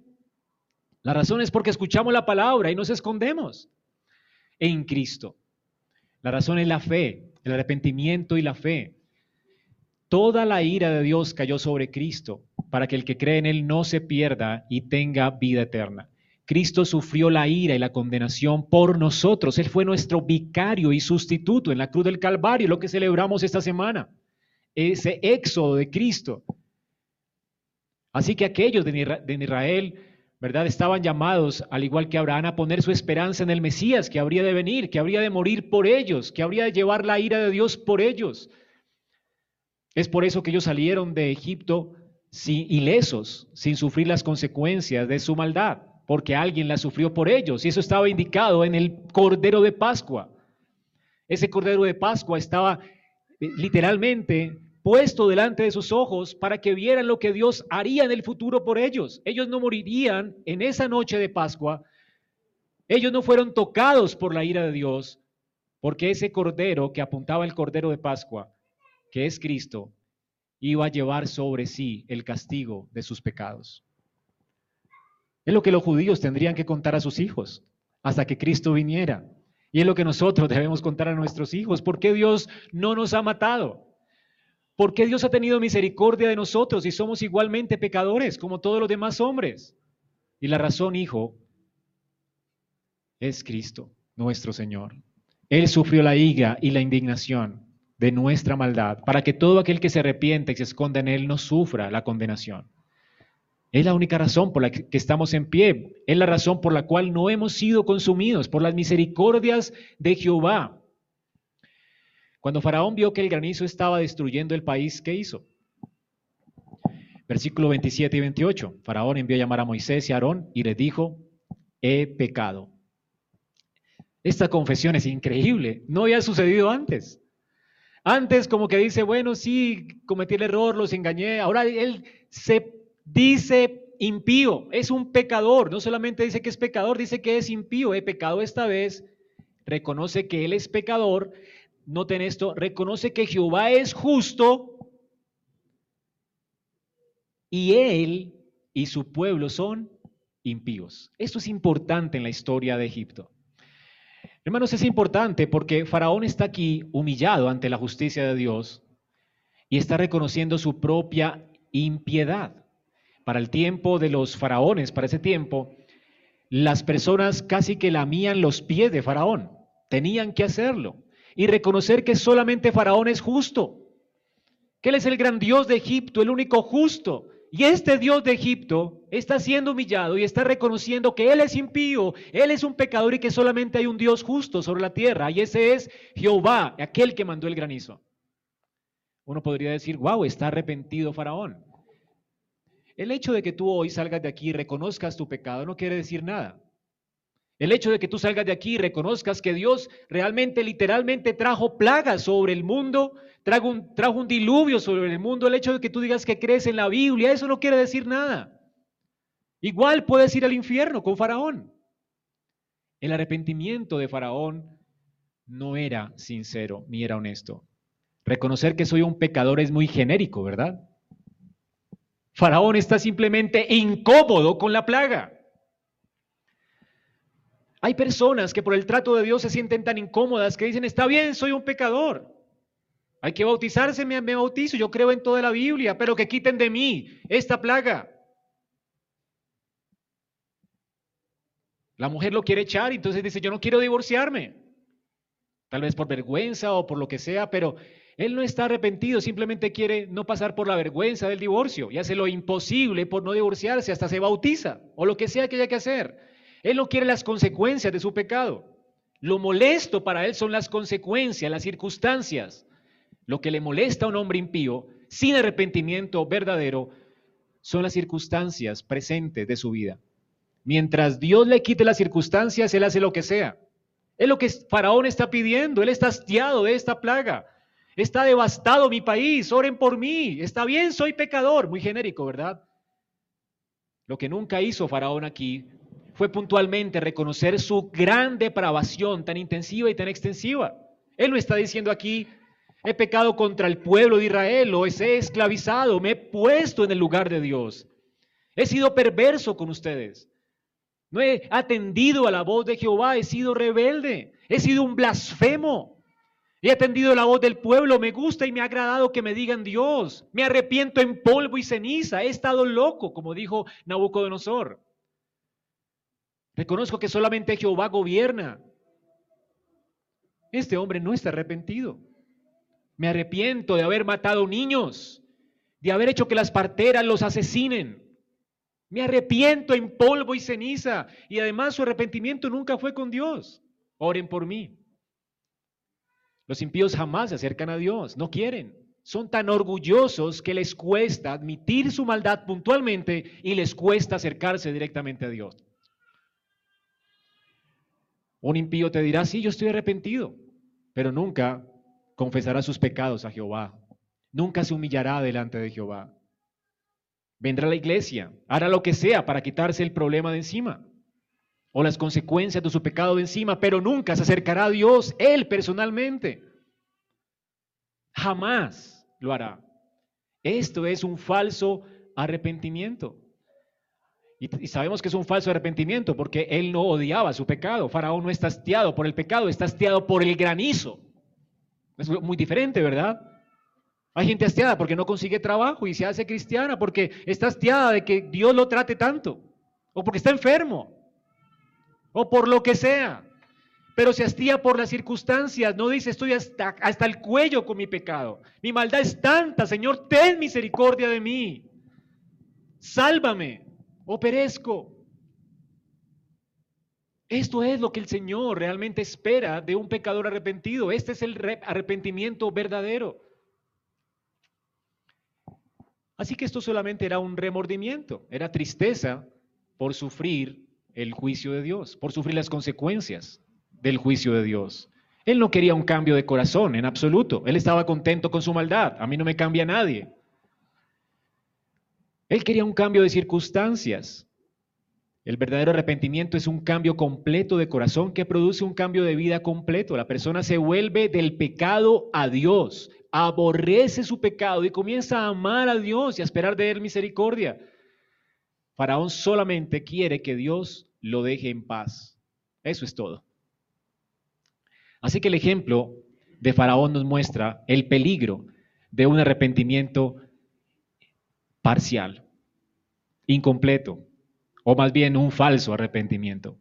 La razón es porque escuchamos la palabra y nos escondemos en Cristo. La razón es la fe, el arrepentimiento y la fe. Toda la ira de Dios cayó sobre Cristo para que el que cree en Él no se pierda y tenga vida eterna. Cristo sufrió la ira y la condenación por nosotros. Él fue nuestro vicario y sustituto en la cruz del Calvario, lo que celebramos esta semana. Ese éxodo de Cristo. Así que aquellos de Israel ¿verdad? Estaban llamados, al igual que Abraham, a poner su esperanza en el Mesías, que habría de venir, que habría de morir por ellos, que habría de llevar la ira de Dios por ellos. Es por eso que ellos salieron de Egipto sin, ilesos, sin sufrir las consecuencias de su maldad, porque alguien la sufrió por ellos, y eso estaba indicado en el Cordero de Pascua. Ese Cordero de Pascua estaba eh, literalmente puesto delante de sus ojos para que vieran lo que Dios haría en el futuro por ellos. Ellos no morirían en esa noche de Pascua. Ellos no fueron tocados por la ira de Dios, porque ese cordero que apuntaba el cordero de Pascua, que es Cristo, iba a llevar sobre sí el castigo de sus pecados. Es lo que los judíos tendrían que contar a sus hijos hasta que Cristo viniera. Y es lo que nosotros debemos contar a nuestros hijos. ¿Por qué Dios no nos ha matado? ¿Por qué Dios ha tenido misericordia de nosotros y somos igualmente pecadores como todos los demás hombres? Y la razón, hijo, es Cristo, nuestro Señor. Él sufrió la higa y la indignación de nuestra maldad para que todo aquel que se arrepiente y se esconda en Él no sufra la condenación. Es la única razón por la que estamos en pie. Es la razón por la cual no hemos sido consumidos, por las misericordias de Jehová. Cuando Faraón vio que el granizo estaba destruyendo el país, ¿qué hizo? Versículo 27 y 28. Faraón envió a llamar a Moisés y a Aarón y les dijo, he pecado. Esta confesión es increíble, no había sucedido antes. Antes como que dice, bueno, sí, cometí el error, los engañé. Ahora él se dice impío, es un pecador. No solamente dice que es pecador, dice que es impío. He pecado esta vez, reconoce que él es pecador noten esto, reconoce que Jehová es justo y él y su pueblo son impíos. Esto es importante en la historia de Egipto. Hermanos, es importante porque Faraón está aquí humillado ante la justicia de Dios y está reconociendo su propia impiedad. Para el tiempo de los faraones, para ese tiempo, las personas casi que lamían los pies de Faraón. Tenían que hacerlo y reconocer que solamente Faraón es justo, que Él es el gran Dios de Egipto, el único justo. Y este Dios de Egipto está siendo humillado y está reconociendo que Él es impío, Él es un pecador y que solamente hay un Dios justo sobre la tierra. Y ese es Jehová, aquel que mandó el granizo. Uno podría decir, wow, está arrepentido Faraón. El hecho de que tú hoy salgas de aquí y reconozcas tu pecado no quiere decir nada. El hecho de que tú salgas de aquí y reconozcas que Dios realmente, literalmente trajo plagas sobre el mundo, trajo un, trajo un diluvio sobre el mundo, el hecho de que tú digas que crees en la Biblia, eso no quiere decir nada. Igual puedes ir al infierno con Faraón. El arrepentimiento de Faraón no era sincero ni era honesto. Reconocer que soy un pecador es muy genérico, ¿verdad? Faraón está simplemente incómodo con la plaga. Hay personas que por el trato de Dios se sienten tan incómodas que dicen, está bien, soy un pecador. Hay que bautizarse, me, bautizo, yo creo en toda la Biblia, pero que quiten de mí esta plaga. La mujer lo quiere echar entonces dice, yo no quiero divorciarme. Tal vez por vergüenza o por lo que sea, pero él no está arrepentido, simplemente quiere no pasar por la vergüenza del divorcio y hace lo imposible por no divorciarse, hasta se bautiza o lo que sea que haya que hacer. Él no quiere las consecuencias de su pecado. Lo molesto para él son las consecuencias, las circunstancias. Lo que le molesta a un hombre impío, sin arrepentimiento verdadero, son las circunstancias presentes de su vida. Mientras Dios le quite las circunstancias, él hace lo que sea. Es lo que Faraón está pidiendo. Él está hastiado de esta plaga. Está devastado mi país. Oren por mí. Está bien, soy pecador. Muy genérico, ¿verdad? Lo que nunca hizo Faraón aquí fue puntualmente reconocer su gran depravación tan intensiva y tan extensiva. Él no está diciendo aquí, he pecado contra el pueblo de Israel o he esclavizado, me he puesto en el lugar de Dios. He sido perverso con ustedes. No he atendido a la voz de Jehová, he sido rebelde, he sido un blasfemo. He atendido la voz del pueblo, me gusta y me ha agradado que me digan Dios. Me arrepiento en polvo y ceniza, he estado loco, como dijo Nabucodonosor. Reconozco que solamente Jehová gobierna. Este hombre no está arrepentido. Me arrepiento de haber matado niños, de haber hecho que las parteras los asesinen. Me arrepiento en polvo y ceniza. Y además su arrepentimiento nunca fue con Dios. Oren por mí. Los impíos jamás se acercan a Dios, no quieren. Son tan orgullosos que les cuesta admitir su maldad puntualmente y les cuesta acercarse directamente a Dios. Un impío te dirá, sí, yo estoy arrepentido, pero nunca confesará sus pecados a Jehová. Nunca se humillará delante de Jehová. Vendrá a la iglesia, hará lo que sea para quitarse el problema de encima o las consecuencias de su pecado de encima, pero nunca se acercará a Dios, Él personalmente. Jamás lo hará. Esto es un falso arrepentimiento. Y, sabemos que es un falso arrepentimiento porque él no odiaba su pecado. Faraón no está hastiado por el pecado, está hastiado por el granizo. Es muy diferente, ¿verdad? Hay gente hastiada porque no consigue trabajo y se hace cristiana porque está hastiada de que Dios lo trate tanto. O porque está enfermo. O por lo que sea. Pero se hastía por las circunstancias. No dice estoy hasta, hasta el cuello con mi pecado. Mi maldad es tanta. Señor, ten misericordia de mí. Sálvame o perezco. Esto es lo que el Señor realmente espera de un pecador arrepentido. Este es el arrepentimiento verdadero. Así que esto solamente era un remordimiento, era tristeza por sufrir el juicio de Dios, por sufrir las consecuencias del juicio de Dios. Él no quería un cambio de corazón en absoluto. Él estaba contento con su maldad. A mí no me cambia nadie. Él quería un cambio de circunstancias. El verdadero arrepentimiento es un cambio completo de corazón que produce un cambio de vida completo. La persona se vuelve del pecado a Dios, aborrece su pecado y comienza a amar a Dios y a esperar de Él misericordia. Faraón solamente quiere que Dios lo deje en paz. Eso es todo. Así que el ejemplo de Faraón nos muestra el peligro de un arrepentimiento parcial, incompleto, o más bien un falso arrepentimiento.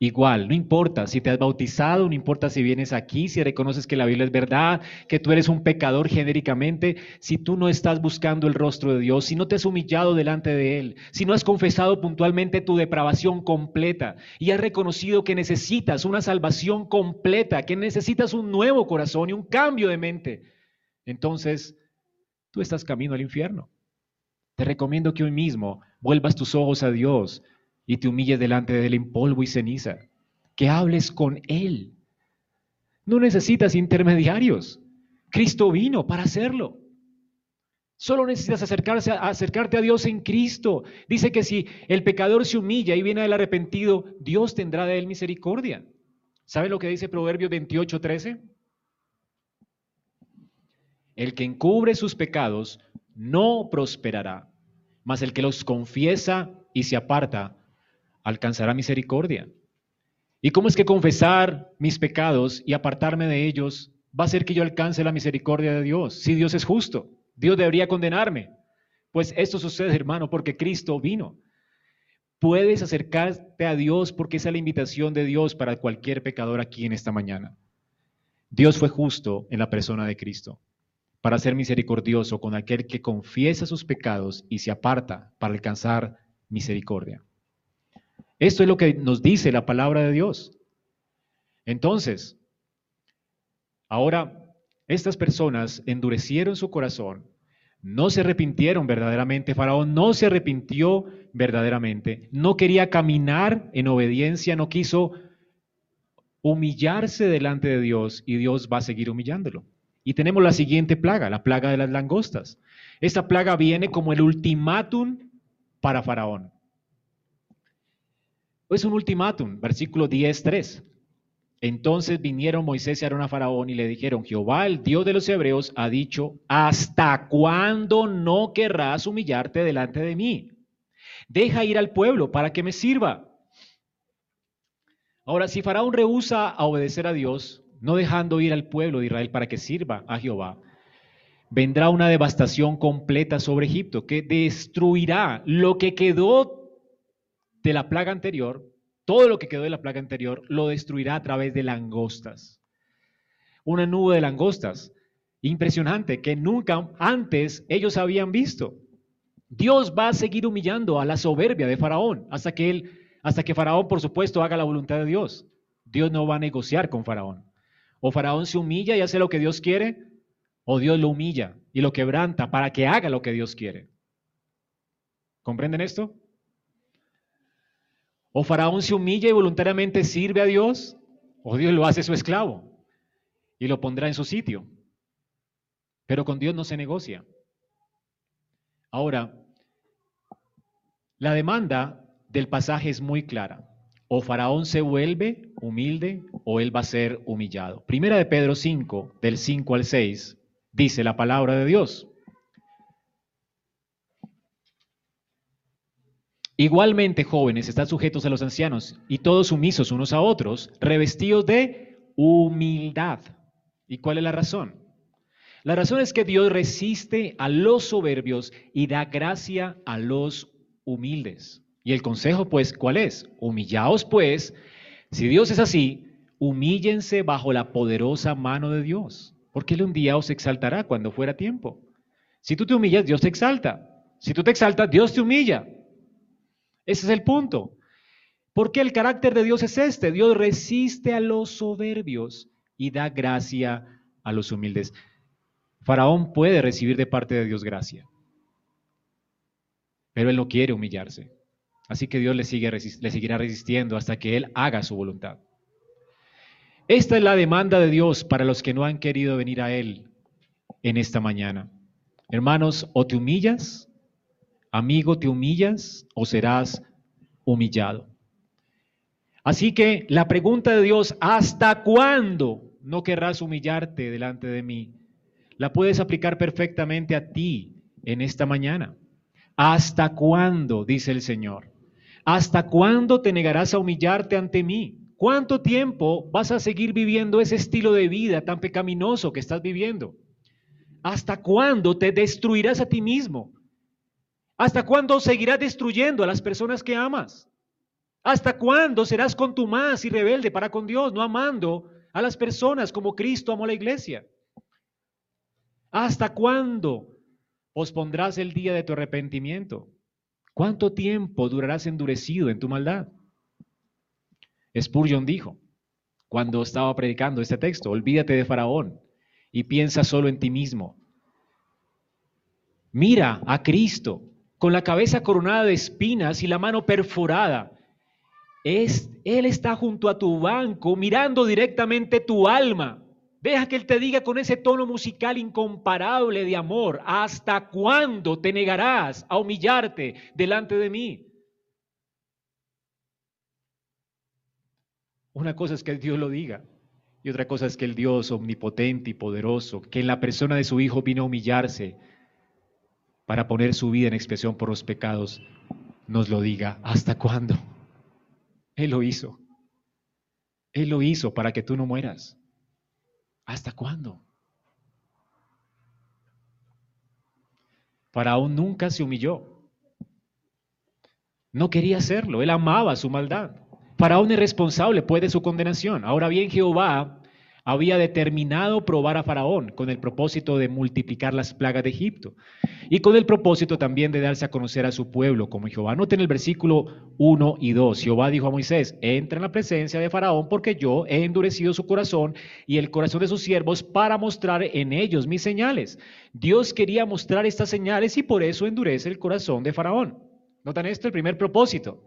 Igual, no importa si te has bautizado, no importa si vienes aquí, si reconoces que la Biblia es verdad, que tú eres un pecador genéricamente, si tú no estás buscando el rostro de Dios, si no te has humillado delante de Él, si no has confesado puntualmente tu depravación completa y has reconocido que necesitas una salvación completa, que necesitas un nuevo corazón y un cambio de mente, entonces tú estás camino al infierno. Te recomiendo que hoy mismo vuelvas tus ojos a Dios y te humilles delante de Él en polvo y ceniza. Que hables con Él. No necesitas intermediarios. Cristo vino para hacerlo. Solo necesitas acercarte a Dios en Cristo. Dice que si el pecador se humilla y viene el arrepentido, Dios tendrá de él misericordia. ¿Sabe lo que dice Proverbios 28, 13? El que encubre sus pecados no prosperará, mas el que los confiesa y se aparta alcanzará misericordia. ¿Y cómo es que confesar mis pecados y apartarme de ellos va a hacer que yo alcance la misericordia de Dios? Si Dios es justo, Dios debería condenarme. Pues esto sucede, hermano, porque Cristo vino. Puedes acercarte a Dios porque esa es la invitación de Dios para cualquier pecador aquí en esta mañana. Dios fue justo en la persona de Cristo para ser misericordioso con aquel que confiesa sus pecados y se aparta para alcanzar misericordia. Esto es lo que nos dice la palabra de Dios. Entonces, ahora estas personas endurecieron su corazón, no se arrepintieron verdaderamente, Faraón no se arrepintió verdaderamente, no quería caminar en obediencia, no quiso humillarse delante de Dios y Dios va a seguir humillándolo. Y tenemos la siguiente plaga, la plaga de las langostas. Esta plaga viene como el ultimátum para Faraón. Es un ultimátum, versículo 10.3. Entonces vinieron Moisés y Aarón a Faraón y le dijeron, Jehová, el Dios de los hebreos, ha dicho, ¿hasta cuándo no querrás humillarte delante de mí? Deja ir al pueblo para que me sirva. Ahora, si Faraón rehúsa a obedecer a Dios, no dejando ir al pueblo de Israel para que sirva a Jehová, vendrá una devastación completa sobre Egipto que destruirá lo que quedó de la plaga anterior todo lo que quedó de la plaga anterior lo destruirá a través de langostas. Una nube de langostas impresionante que nunca antes ellos habían visto. Dios va a seguir humillando a la soberbia de Faraón hasta que él, hasta que Faraón, por supuesto, haga la voluntad de Dios. Dios no va a negociar con Faraón. O Faraón se humilla y hace lo que Dios quiere, o Dios lo humilla y lo quebranta para que haga lo que Dios quiere. ¿Comprenden esto? O Faraón se humilla y voluntariamente sirve a Dios, o Dios lo hace su esclavo y lo pondrá en su sitio. Pero con Dios no se negocia. Ahora, la demanda del pasaje es muy clara. O Faraón se vuelve humilde o él va a ser humillado. Primera de Pedro 5, del 5 al 6, dice la palabra de Dios. Igualmente, jóvenes, están sujetos a los ancianos y todos sumisos unos a otros, revestidos de humildad. ¿Y cuál es la razón? La razón es que Dios resiste a los soberbios y da gracia a los humildes. Y el consejo, pues, ¿cuál es? Humillaos, pues, si Dios es así, humíllense bajo la poderosa mano de Dios, porque Él un día os exaltará cuando fuera tiempo. Si tú te humillas, Dios te exalta. Si tú te exaltas, Dios te humilla. Ese es el punto. Porque el carácter de Dios es este. Dios resiste a los soberbios y da gracia a los humildes. Faraón puede recibir de parte de Dios gracia, pero él no quiere humillarse. Así que Dios le, sigue, le seguirá resistiendo hasta que él haga su voluntad. Esta es la demanda de Dios para los que no han querido venir a Él en esta mañana. Hermanos, o te humillas Amigo, ¿te humillas o serás humillado? Así que la pregunta de Dios, ¿hasta cuándo no querrás humillarte delante de mí? La puedes aplicar perfectamente a ti en esta mañana. ¿Hasta cuándo? dice el Señor. ¿Hasta cuándo te negarás a humillarte ante mí? ¿Cuánto tiempo vas a seguir viviendo ese estilo de vida tan pecaminoso que estás viviendo? ¿Hasta cuándo te destruirás a ti mismo? ¿Hasta cuándo seguirás destruyendo a las personas que amas? ¿Hasta cuándo serás contumaz y rebelde para con Dios, no amando a las personas como Cristo amó a la iglesia? ¿Hasta cuándo pospondrás el día de tu arrepentimiento? ¿Cuánto tiempo durarás endurecido en tu maldad? Spurgeon dijo, cuando estaba predicando este texto, olvídate de Faraón y piensa solo en ti mismo. Mira a Cristo, con la cabeza coronada de espinas y la mano perforada. Él está junto a tu banco, mirando directamente tu alma. Deja que Él te diga con ese tono musical incomparable de amor, ¿hasta cuándo te negarás a humillarte delante de mí? Una cosa es que Dios lo diga y otra cosa es que el Dios omnipotente y poderoso, que en la persona de su Hijo vino a humillarse, para poner su vida en expiación por los pecados, nos lo diga. ¿Hasta cuándo? Él lo hizo. Él lo hizo para que tú no mueras. ¿Hasta cuándo? Faraón nunca se humilló. No quería hacerlo, él amaba su maldad. Faraón es responsable pues de su condenación. Ahora bien, Jehová había determinado probar a Faraón con el propósito de multiplicar las plagas de Egipto y con el propósito también de darse a conocer a su pueblo como Jehová. Noten el versículo 1 y 2. Jehová dijo a Moisés, entra en la presencia de Faraón porque yo he endurecido su corazón y el corazón de sus siervos para mostrar en ellos mis señales. Dios quería mostrar estas señales y por eso endurece el corazón de Faraón. Notan esto, el primer propósito.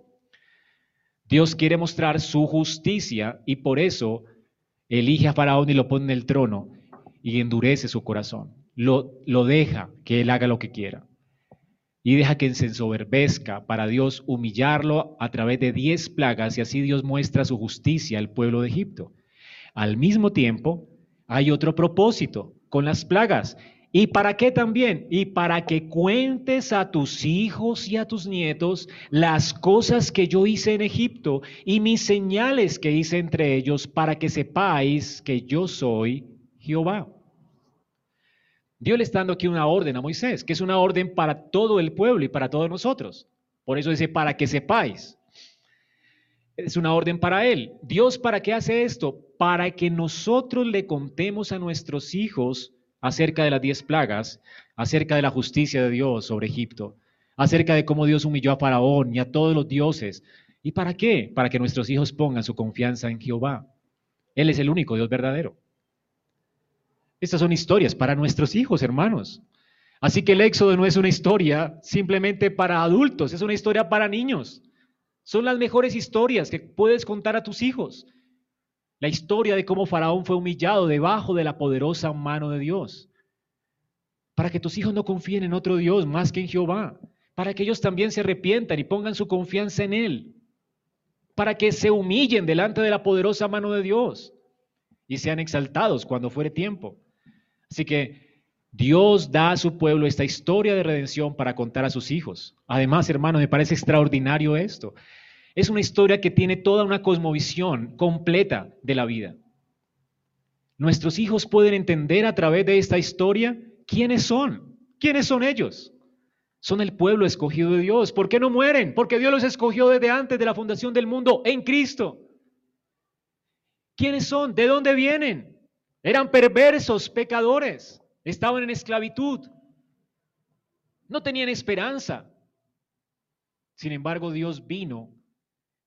Dios quiere mostrar su justicia y por eso elige a Faraón y lo pone en el trono y endurece su corazón. Lo, lo deja que él haga lo que quiera. Y deja que se ensoberbezca para Dios humillarlo a través de diez plagas y así Dios muestra su justicia al pueblo de Egipto. Al mismo tiempo, hay otro propósito con las plagas ¿Y para qué también? Y para que cuentes a tus hijos y a tus nietos las cosas que yo hice en Egipto y mis señales que hice entre ellos, para que sepáis que yo soy Jehová. Dios le está dando aquí una orden a Moisés, que es una orden para todo el pueblo y para todos nosotros. Por eso dice, para que sepáis. Es una orden para él. Dios, ¿para qué hace esto? Para que nosotros le contemos a nuestros hijos acerca de las diez plagas, acerca de la justicia de Dios sobre Egipto, acerca de cómo Dios humilló a Faraón y a todos los dioses. ¿Y para qué? Para que nuestros hijos pongan su confianza en Jehová. Él es el único Dios verdadero. Estas son historias para nuestros hijos, hermanos. Así que el Éxodo no es una historia simplemente para adultos, es una historia para niños. Son las mejores historias que puedes contar a tus hijos. La historia de cómo Faraón fue humillado debajo de la poderosa mano de Dios. Para que tus hijos no confíen en otro Dios más que en Jehová. Para que ellos también se arrepientan y pongan su confianza en Él. Para que se humillen delante de la poderosa mano de Dios y sean exaltados cuando fuere tiempo. Así que Dios da a su pueblo esta historia de redención para contar a sus hijos. Además, hermano, me parece extraordinario esto. Es una historia que tiene toda una cosmovisión completa de la vida. Nuestros hijos pueden entender a través de esta historia quiénes son, quiénes son ellos. Son el pueblo escogido de Dios. ¿Por qué no mueren? Porque Dios los escogió desde antes de la fundación del mundo en Cristo. ¿Quiénes son? ¿De dónde vienen? Eran perversos, pecadores, estaban en esclavitud, no tenían esperanza. Sin embargo, Dios vino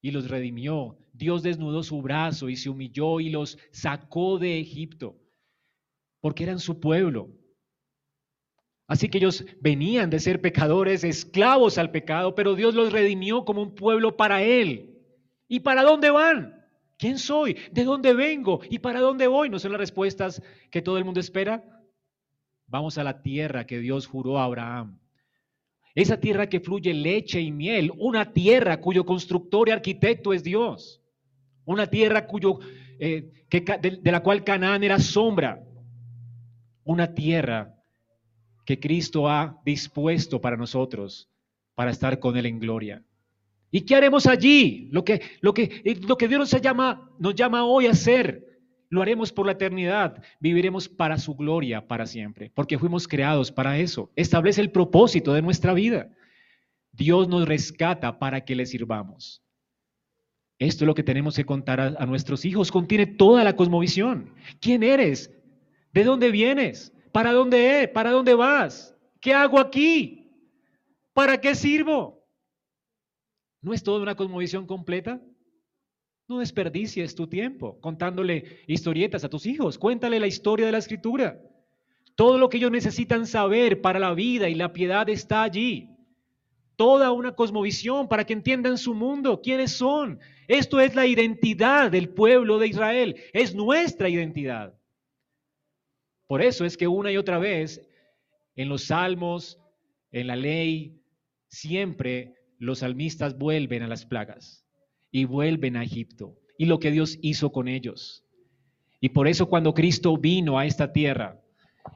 y los redimió. Dios desnudó su brazo y se humilló y los sacó de Egipto, porque eran su pueblo. Así que ellos venían de ser pecadores, esclavos al pecado, pero Dios los redimió como un pueblo para Él. ¿Y para dónde van? ¿Quién soy? ¿De dónde vengo? ¿Y para dónde voy? ¿No son las respuestas que todo el mundo espera? Vamos a la tierra que Dios juró a Abraham. Esa tierra que fluye leche y miel, una tierra cuyo constructor y arquitecto es Dios. Una tierra cuyo, eh, de, de la cual Canaán era sombra. Una tierra que Cristo ha dispuesto para nosotros, para estar con Él en gloria. ¿Y qué haremos allí? Lo que, lo que, lo que Dios nos llama, nos llama hoy a hacer lo haremos por la eternidad. Viviremos para su gloria para siempre, porque fuimos creados para eso. Establece el propósito de nuestra vida. Dios nos rescata para que le sirvamos. Esto es lo que tenemos que contar a, nuestros hijos. Contiene toda la cosmovisión. ¿Quién eres? ¿De dónde vienes? ¿Para dónde es? ¿Para dónde vas? ¿Qué hago aquí? ¿Para qué sirvo? ¿No es toda una cosmovisión completa? No desperdicies tu tiempo contándole historietas a tus hijos. Cuéntale la historia de la escritura. Todo lo que ellos necesitan saber para la vida y la piedad está allí. Toda una cosmovisión para que entiendan su mundo, quiénes son. Esto es la identidad del pueblo de Israel. Es nuestra identidad. Por eso es que una y otra vez en los salmos, en la ley, siempre los salmistas vuelven a las plagas y vuelven a Egipto y lo que Dios hizo con ellos. Y por eso cuando Cristo vino a esta tierra,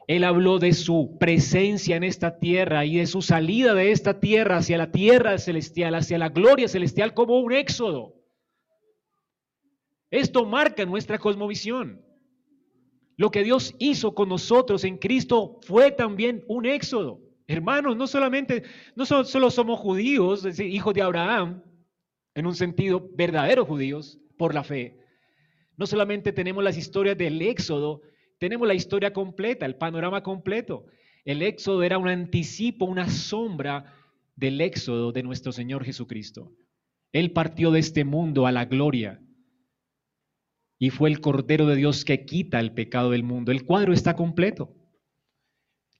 Él habló de su presencia en esta tierra y de su salida de esta tierra hacia la tierra celestial, hacia la gloria celestial como un éxodo. Esto marca nuestra cosmovisión. Lo que Dios hizo con nosotros en Cristo fue también un éxodo. Hermanos, no solamente, no solo, somos judíos, hijos de Abraham, en un sentido verdaderos judíos, por la fe. No solamente tenemos las historias del Éxodo, tenemos la historia completa, el panorama completo. El Éxodo era un anticipo, una sombra del Éxodo de nuestro Señor Jesucristo. Él partió de este mundo a la gloria y fue el Cordero de Dios que quita el pecado del mundo. El cuadro está completo.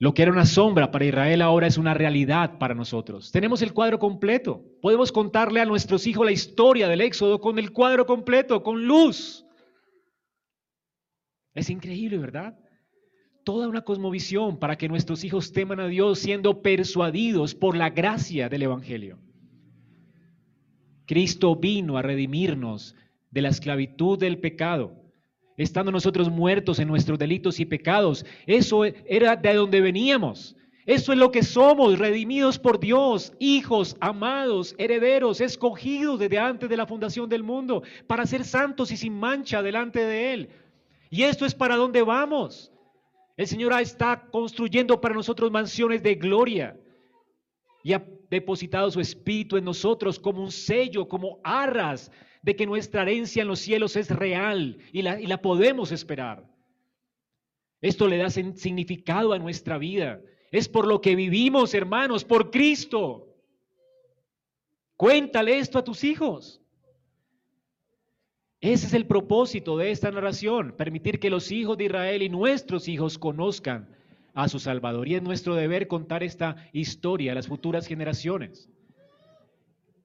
Lo que era una sombra para Israel ahora es una realidad para nosotros. Tenemos el cuadro completo. Podemos contarle a nuestros hijos la historia del Éxodo con el cuadro completo, con luz. Es increíble, ¿verdad? Toda una cosmovisión para que nuestros hijos teman a Dios siendo persuadidos por la gracia del Evangelio. Cristo vino a redimirnos de la esclavitud del pecado, estando nosotros muertos en nuestros delitos y pecados. Eso era de donde veníamos. Eso es lo que somos, redimidos por Dios, hijos, amados, herederos, escogidos desde antes de la fundación del mundo, para ser santos y sin mancha delante de Él. Y esto es para dónde vamos. El Señor está construyendo para nosotros mansiones de gloria y ha depositado su espíritu en nosotros como un sello, como arras de que nuestra herencia en los cielos es real y la, y la podemos esperar. Esto le da significado a nuestra vida. Es por lo que vivimos, hermanos, por Cristo. Cuéntale esto a tus hijos. Ese es el propósito de esta narración, permitir que los hijos de Israel y nuestros hijos conozcan a su Salvador. Y es nuestro deber contar esta historia a las futuras generaciones.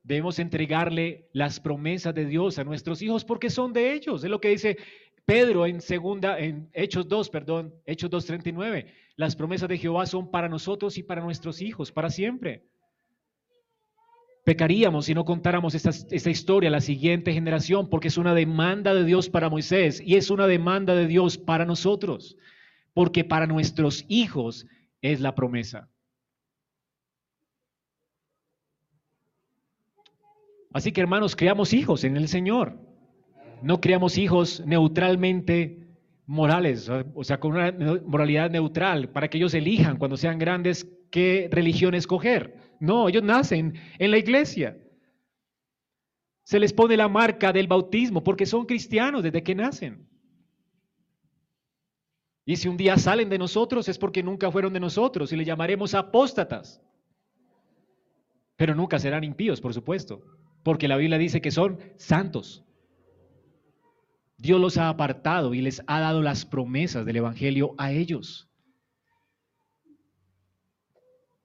Debemos entregarle las promesas de Dios a nuestros hijos porque son de ellos. Es lo que dice Pedro en segunda en Hechos 2, perdón, Hechos 2:39. Las promesas de Jehová son para nosotros y para nuestros hijos para siempre. Pecaríamos si no contáramos esta, esta, historia a la siguiente generación, porque es una demanda de Dios para Moisés y es una demanda de Dios para nosotros, porque para nuestros hijos es la promesa. Así que hermanos, creamos hijos en el Señor. No creamos hijos neutralmente morales, o sea, con una moralidad neutral, para que ellos elijan cuando sean grandes qué religión escoger. No, ellos nacen en la iglesia. Se les pone la marca del bautismo porque son cristianos desde que nacen. Y si un día salen de nosotros es porque nunca fueron de nosotros y le llamaremos apóstatas. Pero nunca serán impíos, por supuesto porque la Biblia dice que son santos. Dios los ha apartado y les ha dado las promesas del Evangelio a ellos.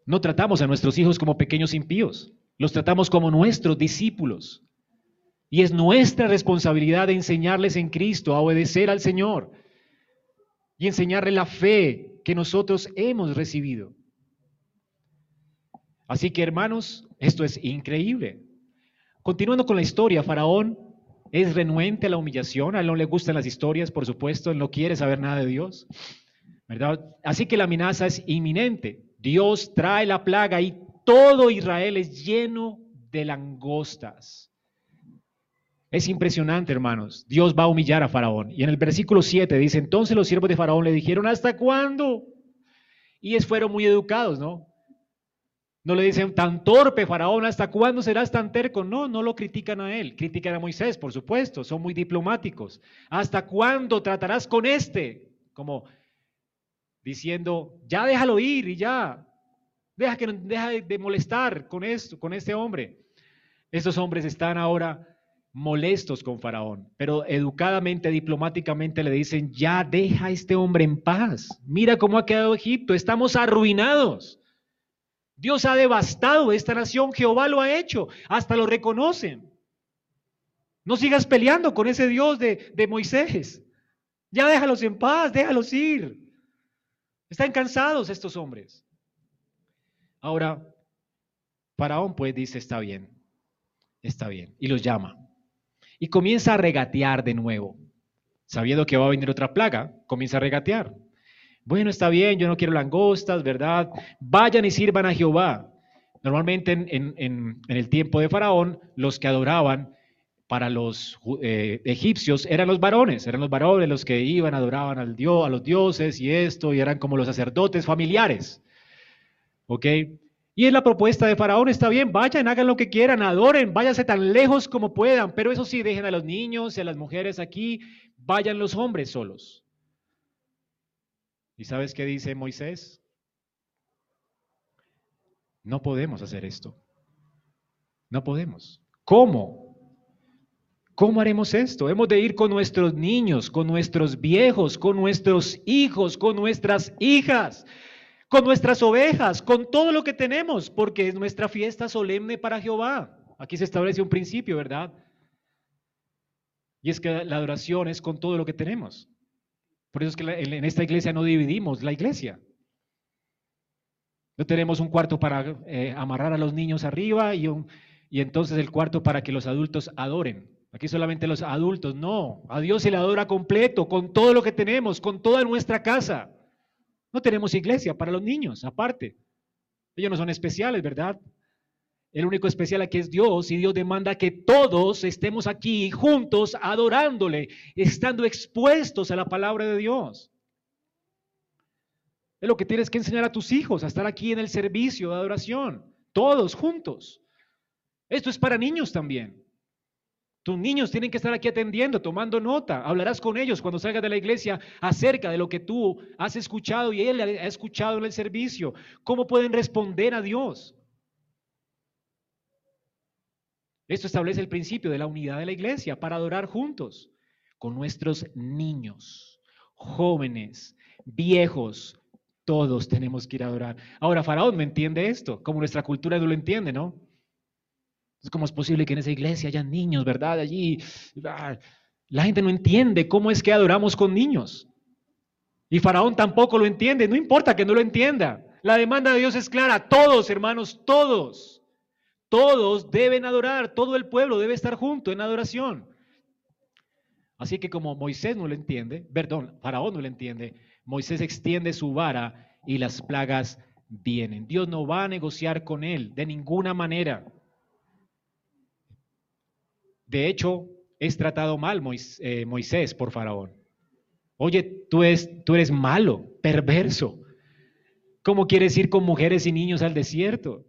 No tratamos a nuestros hijos como pequeños impíos, los tratamos como nuestros discípulos. Y es nuestra responsabilidad enseñarles en Cristo a obedecer al Señor y enseñarles la fe que nosotros hemos recibido. Así que hermanos, esto es increíble. Continuando con la historia, Faraón es renuente a la humillación, a él no le gustan las historias, por supuesto, él no quiere saber nada de Dios, ¿verdad? Así que la amenaza es inminente. Dios trae la plaga y todo Israel es lleno de langostas. Es impresionante, hermanos. Dios va a humillar a Faraón. Y en el versículo 7 dice, entonces los siervos de Faraón le dijeron, ¿hasta cuándo? Y fueron muy educados, ¿no? No le dicen, tan torpe faraón, ¿hasta cuándo serás tan terco? No, no lo critican a él. Critican a Moisés, por supuesto, son muy diplomáticos. ¿Hasta cuándo tratarás con este? Como diciendo, ya déjalo ir y ya. Deja, que, deja de molestar con esto, con este hombre. Estos hombres están ahora molestos con Faraón, pero educadamente, diplomáticamente le dicen, ya deja a este hombre en paz. Mira cómo ha quedado Egipto, estamos arruinados. Dios ha devastado esta nación, Jehová lo ha hecho, hasta lo reconocen. No sigas peleando con ese Dios de, Moisés. Ya déjalos en paz, déjalos ir. Están cansados estos hombres. Ahora, Faraón pues dice, está bien, está bien, y los llama. Y comienza a regatear de nuevo. Sabiendo que va a venir otra plaga, comienza a regatear. Bueno, está bien, yo no quiero langostas, ¿verdad? Vayan y sirvan a Jehová. Normalmente en, el tiempo de Faraón, los que adoraban para los eh, egipcios eran los varones, eran los varones los que iban, adoraban al dios, a los dioses y esto, y eran como los sacerdotes familiares. ¿Ok? Y en la propuesta de Faraón está bien, vayan, hagan lo que quieran, adoren, váyanse tan lejos como puedan, pero eso sí, dejen a los niños y a las mujeres aquí, vayan los hombres solos. ¿Y sabes qué dice Moisés? No podemos hacer esto. No podemos. ¿Cómo? ¿Cómo haremos esto? Hemos de ir con nuestros niños, con nuestros viejos, con nuestros hijos, con nuestras hijas, con nuestras ovejas, con todo lo que tenemos, porque es nuestra fiesta solemne para Jehová. Aquí se establece un principio, ¿verdad? Y es que la adoración es con todo lo que tenemos. Por eso es que en esta iglesia no dividimos la iglesia. No tenemos un cuarto para eh, amarrar a los niños arriba y, y entonces el cuarto para que los adultos adoren. Aquí solamente los adultos, no. A Dios se le adora completo, con todo lo que tenemos, con toda nuestra casa. No tenemos iglesia para los niños, aparte. Ellos no son especiales, ¿verdad? El único especial aquí es Dios y Dios demanda que todos estemos aquí juntos adorándole, estando expuestos a la palabra de Dios. Es lo que tienes que enseñar a tus hijos, a estar aquí en el servicio de adoración, todos juntos. Esto es para niños también. Tus niños tienen que estar aquí atendiendo, tomando nota. Hablarás con ellos cuando salgas de la iglesia acerca de lo que tú has escuchado y él ha escuchado en el servicio. ¿Cómo pueden responder a Dios? Esto establece el principio de la unidad de la iglesia para adorar juntos con nuestros niños, jóvenes, viejos. Todos tenemos que ir a adorar. Ahora, Faraón no entiende esto, como nuestra cultura no lo entiende, ¿no? ¿Cómo es posible que en esa iglesia haya niños, verdad? Allí ah, la gente no entiende cómo es que adoramos con niños. Y Faraón tampoco lo entiende, no importa que no lo entienda. La demanda de Dios es clara, todos hermanos, todos, todos deben adorar, todo el pueblo debe estar junto en adoración. Así que como Moisés no lo entiende, perdón, Faraón no lo entiende, Moisés extiende su vara y las plagas vienen. Dios no va a negociar con él de ninguna manera. De hecho, es tratado mal eh, Moisés por Faraón. Oye, tú eres, tú eres malo, perverso. ¿Cómo quieres ir con mujeres y niños al desierto?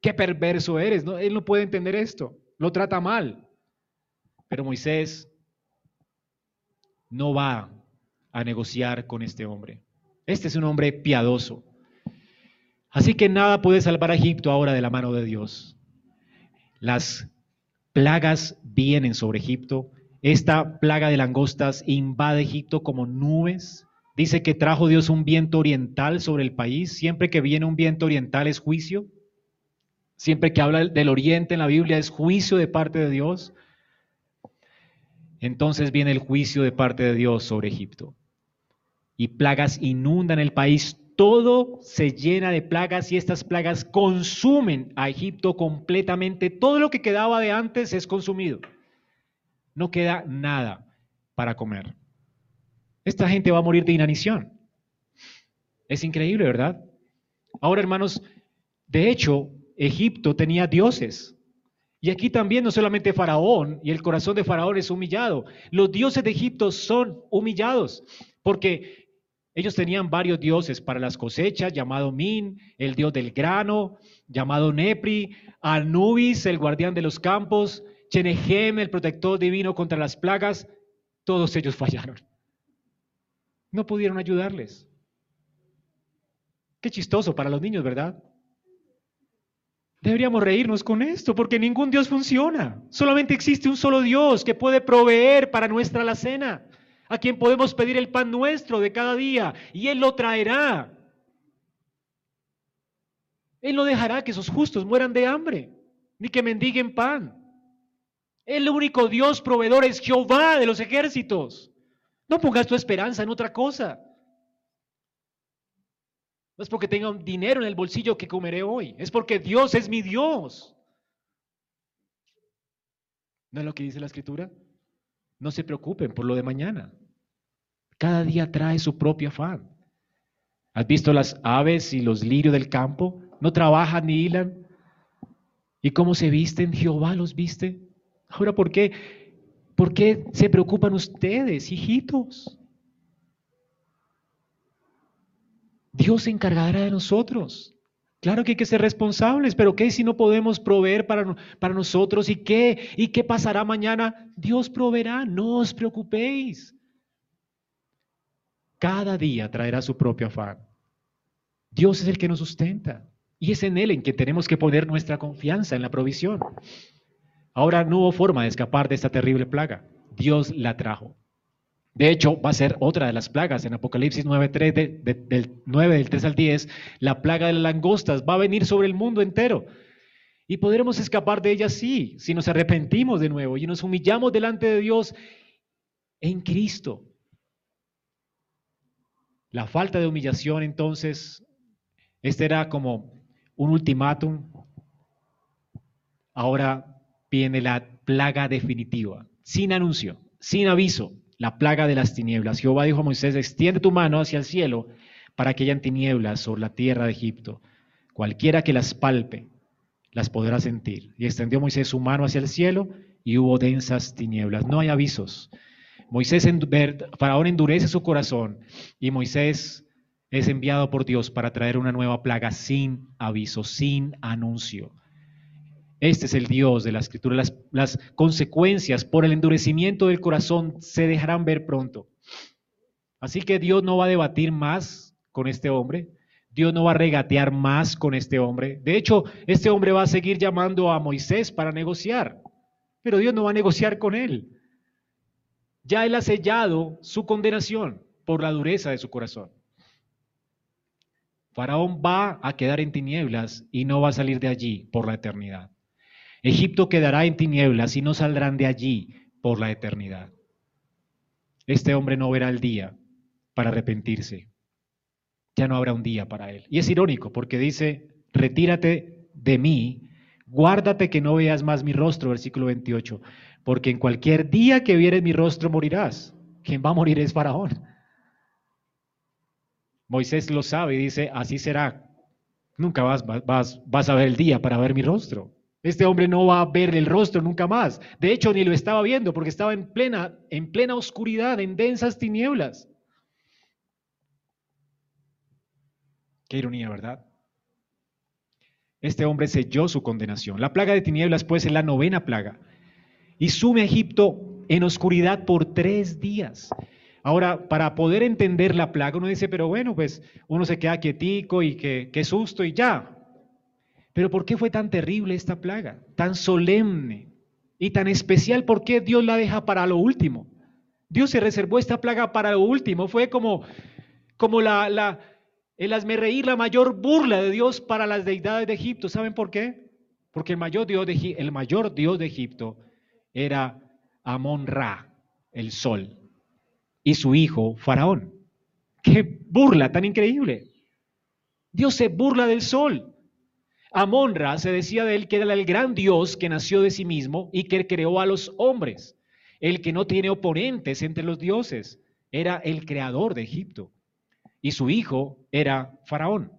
Qué perverso eres. Él no puede entender esto. Lo trata mal. Pero Moisés no va a negociar con este hombre. Este es un hombre piadoso. Así que nada puede salvar a Egipto ahora de la mano de Dios. Las plagas vienen sobre Egipto. Esta plaga de langostas invade Egipto como nubes. Dice que trajo Dios un viento oriental sobre el país. Siempre que viene un viento oriental es juicio. Siempre que habla del oriente en la Biblia es juicio de parte de Dios. Entonces viene el juicio de parte de Dios sobre Egipto. Y plagas inundan el país todo se llena de plagas y estas plagas consumen a Egipto completamente. Todo lo que quedaba de antes es consumido. No queda nada para comer. Esta gente va a morir de inanición. Es increíble, ¿verdad? Ahora, hermanos, de hecho, Egipto tenía dioses. Y aquí también no solamente Faraón, y el corazón de Faraón es humillado. Los dioses de Egipto son humillados, porque ellos tenían varios dioses para las cosechas, llamado Min, el dios del grano, llamado Nepri, Anubis, el guardián de los campos, Chenehem, el protector divino contra las plagas. Todos ellos *laughs* fallaron. No pudieron ayudarles. Qué chistoso para los niños, ¿verdad? Deberíamos reírnos con esto, porque ningún Dios funciona. Solamente existe un solo Dios que puede proveer para nuestra alacena a quien podemos pedir el pan nuestro de cada día y Él lo traerá. Él no dejará que esos justos mueran de hambre, ni que mendiguen pan. El único Dios proveedor es Jehová de los ejércitos. No pongas tu esperanza en otra cosa. No es porque tenga dinero en el bolsillo que comeré hoy, es porque Dios es mi Dios. ¿No es lo que dice la escritura? No se preocupen por lo de mañana. Cada día trae su propio afán. ¿Has visto las aves y los lirios del campo? No trabajan ni hilan. ¿Y cómo se visten? Jehová los viste. Ahora, ¿por qué? ¿Por qué se preocupan ustedes, hijitos? Dios se encargará de nosotros. Claro que hay que ser responsables, pero ¿qué si no podemos proveer para, para nosotros? ¿Y qué? ¿Y qué pasará mañana? Dios proveerá, no os preocupéis. Cada día traerá su propio afán. Dios es el que nos sustenta y es en Él en que tenemos que poner nuestra confianza en la provisión. Ahora no hubo forma de escapar de esta terrible plaga. Dios la trajo. De hecho, va a ser otra de las plagas en Apocalipsis 9, del 9 del 3 al 10, la plaga de las langostas va a venir sobre el mundo entero. Y podremos escapar de ella sí, si nos arrepentimos de nuevo y nos humillamos delante de Dios en Cristo. La falta de humillación entonces, este era como un ultimátum. Ahora viene la plaga definitiva, sin anuncio, sin aviso la plaga de las tinieblas. Jehová dijo a Moisés, extiende tu mano hacia el cielo para que hayan tinieblas sobre la tierra de Egipto. Cualquiera que las palpe, las podrá sentir. Y extendió Moisés su mano hacia el cielo y hubo densas tinieblas. No hay avisos. Moisés, Faraón endurece su corazón y Moisés es enviado por Dios para traer una nueva plaga sin aviso, sin anuncio. Este es el Dios de la Escritura. Las, las, consecuencias por el endurecimiento del corazón se dejarán ver pronto. Así que Dios no va a debatir más con este hombre. Dios no va a regatear más con este hombre. De hecho, este hombre va a seguir llamando a Moisés para negociar. Pero Dios no va a negociar con él. Ya él ha sellado su condenación por la dureza de su corazón. Faraón va a quedar en tinieblas y no va a salir de allí por la eternidad. Egipto quedará en tinieblas y no saldrán de allí por la eternidad. Este hombre no verá el día para arrepentirse. Ya no habrá un día para él. Y es irónico porque dice, retírate de mí, guárdate que no veas más mi rostro, versículo 28, porque en cualquier día que vieres mi rostro morirás. Quien va a morir es Faraón. Moisés lo sabe y dice, así será. Nunca vas, vas, vas a ver el día para ver mi rostro. Este hombre no va a ver el rostro nunca más. De hecho, ni lo estaba viendo porque estaba en plena, en plena oscuridad, en densas tinieblas. Qué ironía, ¿verdad? Este hombre selló su condenación. La plaga de tinieblas, pues, es la novena plaga. Y sume a Egipto en oscuridad por tres días. Ahora, para poder entender la plaga, uno dice, pero bueno, pues uno se queda quietico y que, qué susto y ya. Pero ¿por qué fue tan terrible esta plaga? Tan solemne y tan especial. ¿Por qué Dios la deja para lo último? Dios se reservó esta plaga para lo último. Fue como, como la, la, el reír, la mayor burla de Dios para las deidades de Egipto. ¿Saben por qué? Porque el mayor Dios de, el mayor Dios de Egipto era Amon Ra, el sol, y su hijo Faraón. ¡Qué burla tan increíble! Dios se burla del sol. Amon-Ra se decía de él que era el gran Dios que nació de sí mismo y que creó a los hombres, el que no tiene oponentes entre los dioses. Era el creador de Egipto. Y su hijo era Faraón.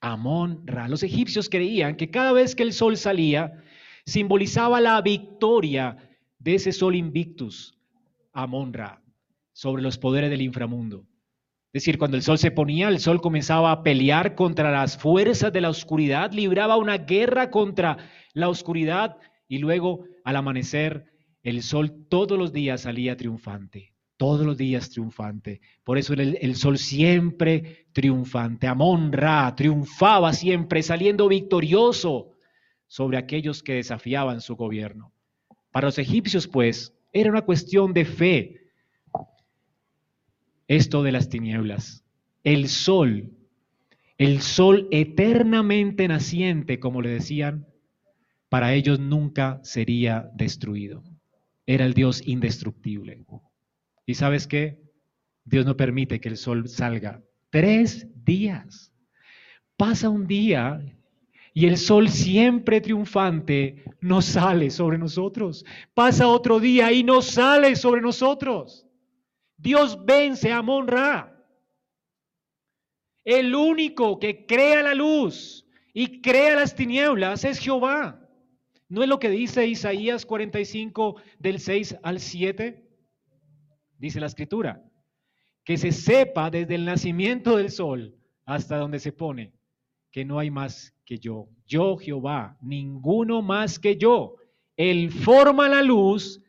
Amon-Ra. Los egipcios creían que cada vez que el sol salía, simbolizaba la victoria de ese sol invictus, Amon-Ra, sobre los poderes del inframundo. Es decir, cuando el sol se ponía, el sol comenzaba a pelear contra las fuerzas de la oscuridad, libraba una guerra contra la oscuridad y luego al amanecer el sol todos los días salía triunfante, todos los días triunfante. Por eso el, el sol siempre triunfante, Amon Ra triunfaba siempre, saliendo victorioso sobre aquellos que desafiaban su gobierno. Para los egipcios, pues, era una cuestión de fe, esto de las tinieblas. El sol, el sol eternamente naciente, como le decían, para ellos nunca sería destruido. Era el Dios indestructible. ¿Y sabes qué? Dios no permite que el sol salga. Tres días. Pasa un día y el sol siempre triunfante no sale sobre nosotros. Pasa otro día y no sale sobre nosotros. Dios vence a Monra. El único que crea la luz y crea las tinieblas es Jehová. ¿No es lo que dice Isaías 45 del 6 al 7? Dice la escritura, que se sepa desde el nacimiento del sol hasta donde se pone, que no hay más que yo. Yo, Jehová, ninguno más que yo. Él forma la luz,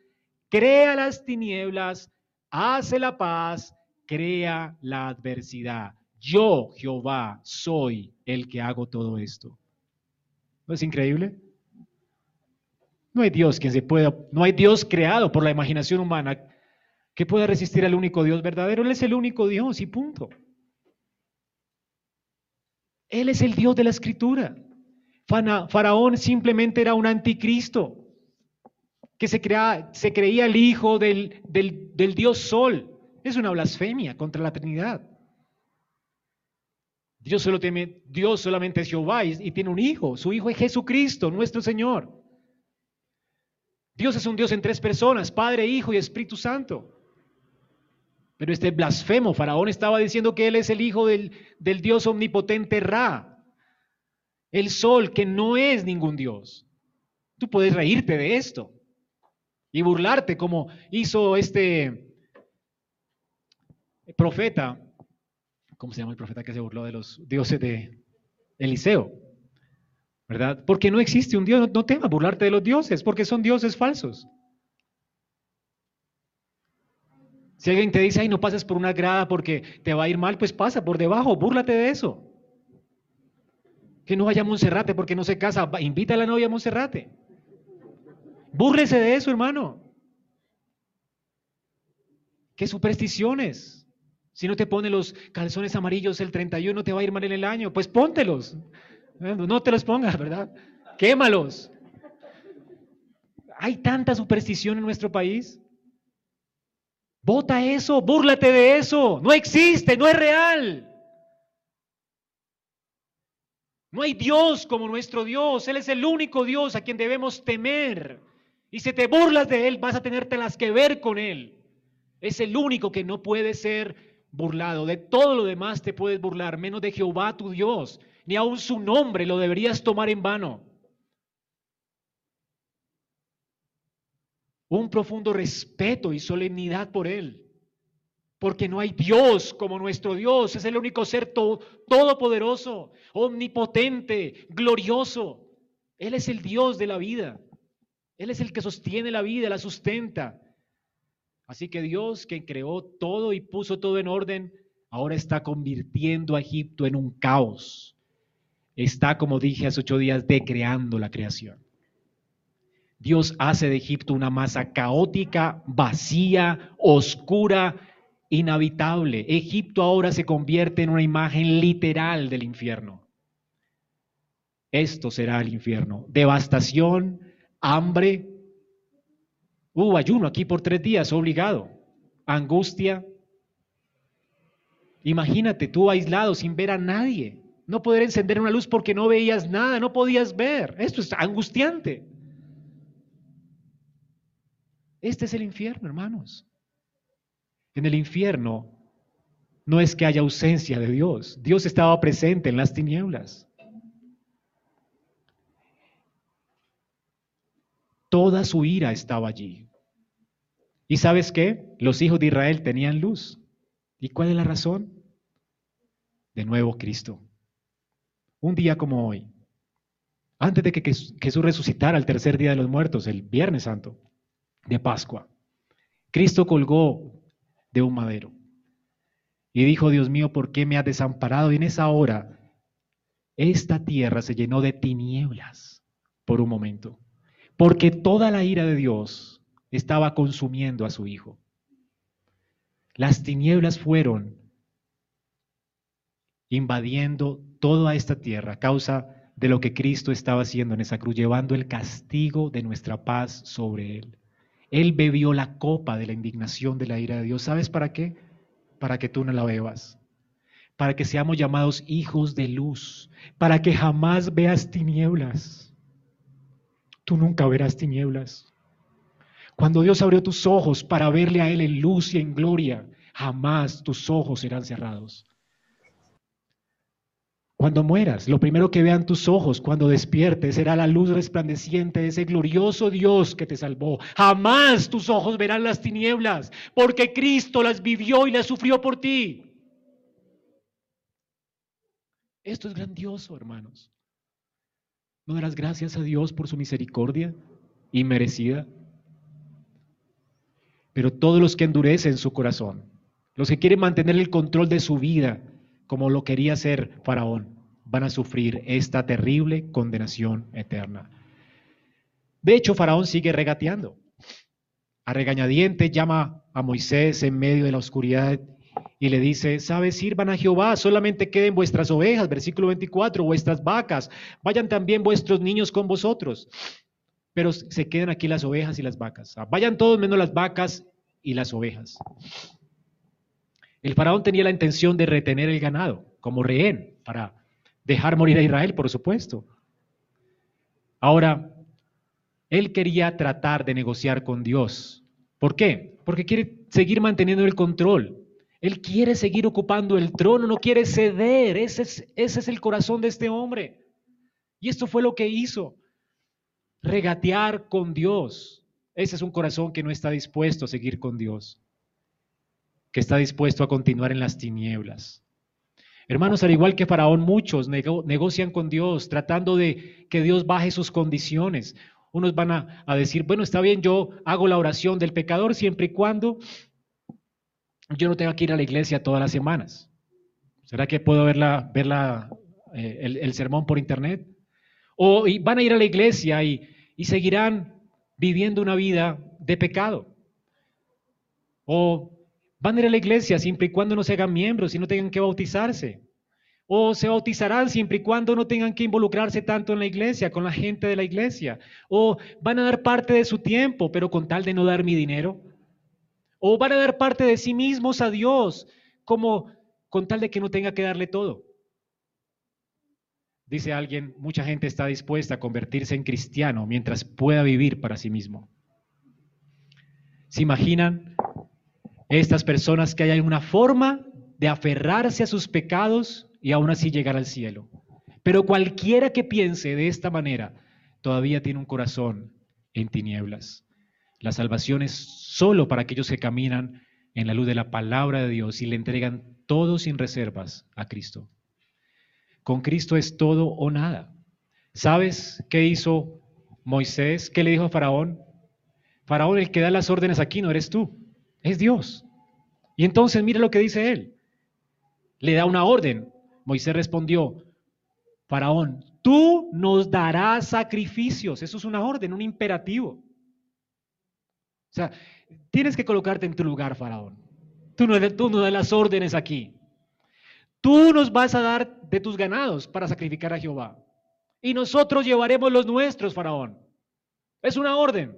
crea las tinieblas, hace la paz, crea la adversidad. Yo, Jehová, soy el que hago todo esto. ¿No es increíble? No hay Dios quien se pueda, no hay Dios creado por la imaginación humana que pueda resistir al único Dios verdadero. Él es el único Dios y punto. Él es el Dios de la escritura. Faraón simplemente era un anticristo que se, se creía el hijo del, Dios Sol. Es una blasfemia contra la Trinidad. Dios, solo Dios solamente es Jehová y, tiene un hijo. Su hijo es Jesucristo, nuestro Señor. Dios es un Dios en tres personas, Padre, Hijo y Espíritu Santo. Pero este blasfemo faraón estaba diciendo que él es el hijo del Dios omnipotente Ra, el sol, que no es ningún Dios. Tú puedes reírte de esto y burlarte como hizo este profeta ¿cómo se llama el profeta que se burló de los dioses de Eliseo? ¿Verdad? Porque no existe un Dios, no, no temas burlarte de los dioses, porque son dioses falsos. Si alguien te dice, ay, no pases por una grada porque te va a ir mal, pues pasa por debajo, búrlate de eso. Que no vaya a Monserrate porque no se casa, invita a la novia a Monserrate. Búrlese de eso, hermano. ¿Qué supersticiones? Si no te pone los calzones amarillos el 31, te va a ir mal en el año. Pues póntelos. No te los pongas, ¿verdad? Quémalos. Hay tanta superstición en nuestro país. Vota eso, búrlate de eso. No existe, no es real. No hay Dios como nuestro Dios. Él es el único Dios a quien debemos temer. Y si te burlas de Él, vas a tenerte las que ver con Él. Es el único que no puede ser burlado. De todo lo demás te puedes burlar, menos de Jehová tu Dios. Ni aun su nombre lo deberías tomar en vano. Un profundo respeto y solemnidad por Él. Porque no hay Dios como nuestro Dios. Es el único ser todopoderoso, omnipotente, glorioso. Él es el Dios de la vida. Él es el que sostiene la vida, la sustenta. Así que Dios, que creó todo y puso todo en orden, ahora está convirtiendo a Egipto en un caos. Está, como dije hace ocho días, decreando la creación. Dios hace de Egipto una masa caótica, vacía, oscura, inhabitable. Egipto ahora se convierte en una imagen literal del infierno. Esto será el infierno. Devastación, hambre, Hubo ayuno aquí por tres días, obligado. Angustia. Imagínate tú aislado sin ver a nadie. No poder encender una luz porque no veías nada, no podías ver. Esto es angustiante. Este es el infierno, hermanos. En el infierno no es que haya ausencia de Dios. Dios estaba presente en las tinieblas. Toda su ira estaba allí. ¿Y sabes qué? Los hijos de Israel tenían luz. ¿Y cuál es la razón? De nuevo Cristo. Un día como hoy, antes de que Jesús resucitara el tercer día de los muertos, el Viernes Santo de Pascua, Cristo colgó de un madero y dijo, Dios mío, ¿por qué me has desamparado? Y en esa hora, esta tierra se llenó de tinieblas por un momento porque toda la ira de Dios estaba consumiendo a su Hijo. Las tinieblas fueron invadiendo toda esta tierra a causa de lo que Cristo estaba haciendo en esa cruz, llevando el castigo de nuestra paz sobre Él. Él bebió la copa de la indignación de la ira de Dios. ¿Sabes para qué? Para que tú no la bebas. Para que seamos llamados hijos de luz. Para que jamás veas tinieblas tú nunca verás tinieblas. Cuando Dios abrió tus ojos para verle a Él en luz y en gloria, jamás tus ojos serán cerrados. Cuando mueras, lo primero que vean tus ojos cuando despiertes será la luz resplandeciente de ese glorioso Dios que te salvó. Jamás tus ojos verán las tinieblas, porque Cristo las vivió y las sufrió por ti. Esto es grandioso, hermanos. ¿No darás gracias a Dios por su misericordia inmerecida? Pero todos los que endurecen su corazón, los que quieren mantener el control de su vida como lo quería hacer Faraón, van a sufrir esta terrible condenación eterna. De hecho, Faraón sigue regateando. A regañadientes llama a Moisés en medio de la oscuridad y le dice, sabes, sirvan a Jehová, solamente queden vuestras ovejas, versículo 24, vuestras vacas, vayan también vuestros niños con vosotros, pero se quedan aquí las ovejas y las vacas, vayan todos menos las vacas y las ovejas. El faraón tenía la intención de retener el ganado como rehén para dejar morir a Israel, por supuesto. Ahora, él quería tratar de negociar con Dios. ¿Por qué? Porque quiere seguir manteniendo el control. Él quiere seguir ocupando el trono, no quiere ceder. Ese es, el corazón de este hombre. Y esto fue lo que hizo. Regatear con Dios. Ese es un corazón que no está dispuesto a seguir con Dios, que está dispuesto a continuar en las tinieblas. Hermanos, al igual que Faraón, muchos negocian con Dios tratando de que Dios baje sus condiciones. Unos van a, decir, bueno, está bien, yo hago la oración del pecador siempre y cuando yo no tengo que ir a la iglesia todas las semanas. ¿Será que puedo ver, eh, el, sermón por internet? O van a ir a la iglesia y, y seguirán viviendo una vida de pecado. O van a ir a la iglesia siempre y cuando no se hagan miembros y no tengan que bautizarse. O se bautizarán siempre y cuando no tengan que involucrarse tanto en la iglesia, con la gente de la iglesia. O van a dar parte de su tiempo, pero con tal de no dar mi dinero. O van a dar parte de sí mismos a Dios, como con tal de que no tenga que darle todo. Dice alguien, mucha gente está dispuesta a convertirse en cristiano mientras pueda vivir para sí mismo. ¿Se imaginan estas personas que hay una forma de aferrarse a sus pecados y aún así llegar al cielo? Pero cualquiera que piense de esta manera todavía tiene un corazón en tinieblas. La salvación es solo para aquellos que caminan en la luz de la palabra de Dios y le entregan todo sin reservas a Cristo. Con Cristo es todo o nada. ¿Sabes qué hizo Moisés? ¿Qué le dijo a Faraón? Faraón, el que da las órdenes aquí no eres tú, es Dios. Y entonces mire lo que dice él. Le da una orden. Moisés respondió, Faraón, tú nos darás sacrificios. Eso es una orden, un imperativo. O sea, tienes que colocarte en tu lugar, Faraón. Tú no, tú das las órdenes aquí. Tú nos vas a dar de tus ganados para sacrificar a Jehová. Y nosotros llevaremos los nuestros, Faraón. Es una orden.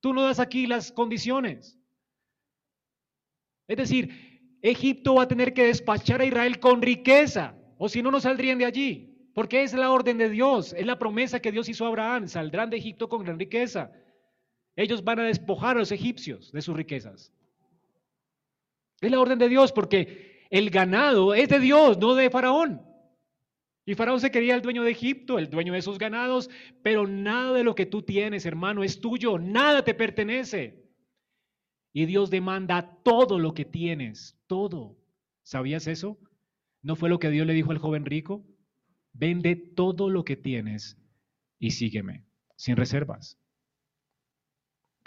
Tú no das aquí las condiciones. Es decir, Egipto va a tener que despachar a Israel con riqueza, o si no, no saldrían de allí. Porque es la orden de Dios, es la promesa que Dios hizo a Abraham. Saldrán de Egipto con gran riqueza. Ellos van a despojar a los egipcios de sus riquezas. Es la orden de Dios porque el ganado es de Dios, no de Faraón. Y Faraón se quería el dueño de Egipto, el dueño de sus ganados, pero nada de lo que tú tienes, hermano, es tuyo, nada te pertenece. Y Dios demanda todo lo que tienes, todo. ¿Sabías eso? ¿No fue lo que Dios le dijo al joven rico? Vende todo lo que tienes y sígueme, sin reservas.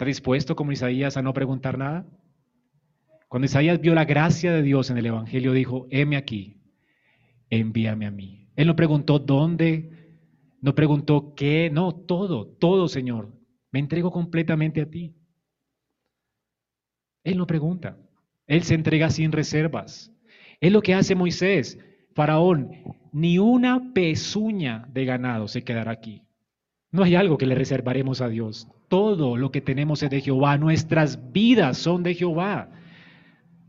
¿Está dispuesto como Isaías a no preguntar nada? Cuando Isaías vio la gracia de Dios en el Evangelio, dijo, heme aquí, envíame a mí. Él no preguntó dónde, no preguntó qué, no, todo, todo, Señor. Me entrego completamente a ti. Él no pregunta, él se entrega sin reservas. Es lo que hace Moisés. Faraón, ni una pezuña de ganado se quedará aquí. No hay algo que le reservaremos a Dios. Todo lo que tenemos es de Jehová. Nuestras vidas son de Jehová.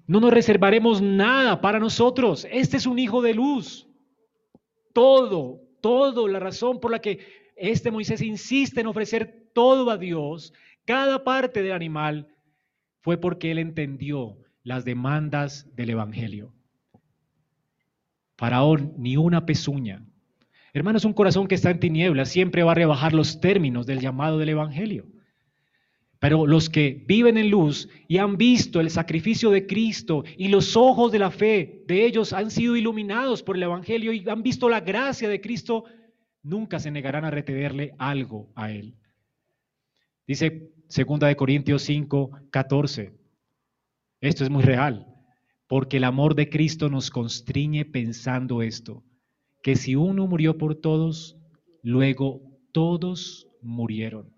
No nos reservaremos nada para nosotros. Este es un hijo de luz. Todo, todo, la razón por la que este Moisés insiste en ofrecer todo a Dios, cada parte del animal, fue porque él entendió las demandas del Evangelio. Faraón, ni una pezuña, Hermanos, un corazón que está en tinieblas siempre va a rebajar los términos del llamado del Evangelio. Pero los que viven en luz y han visto el sacrificio de Cristo y los ojos de la fe de ellos han sido iluminados por el Evangelio y han visto la gracia de Cristo, nunca se negarán a retenerle algo a Él. Dice 2 de Corintios 5, 14. Esto es muy real, porque el amor de Cristo nos constriñe pensando esto, que si uno murió por todos, luego todos murieron.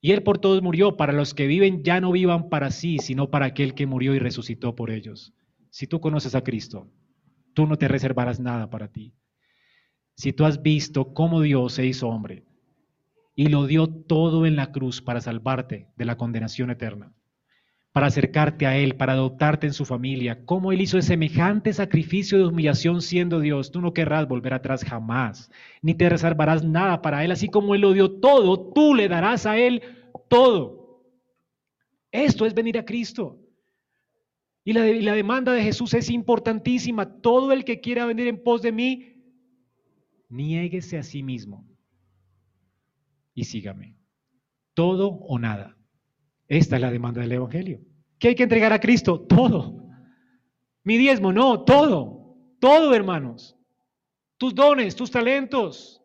Y Él por todos murió, para los que viven ya no vivan para sí, sino para aquel que murió y resucitó por ellos. Si tú conoces a Cristo, tú no te reservarás nada para ti. Si tú has visto cómo Dios se hizo hombre y lo dio todo en la cruz para salvarte de la condenación eterna, para acercarte a Él, para adoptarte en su familia, cómo Él hizo semejante sacrificio de humillación siendo Dios, tú no querrás volver atrás jamás, ni te reservarás nada para Él, así como Él lo dio todo, tú le darás a Él todo. Esto es venir a Cristo. Y la, y la demanda de Jesús es importantísima. Todo el que quiera venir en pos de mí, niéguese a sí mismo y sígame. Todo o nada. Esta es la demanda del Evangelio. ¿Qué hay que entregar a Cristo? Todo. Mi diezmo, no, todo. Todo, hermanos. Tus dones, tus talentos,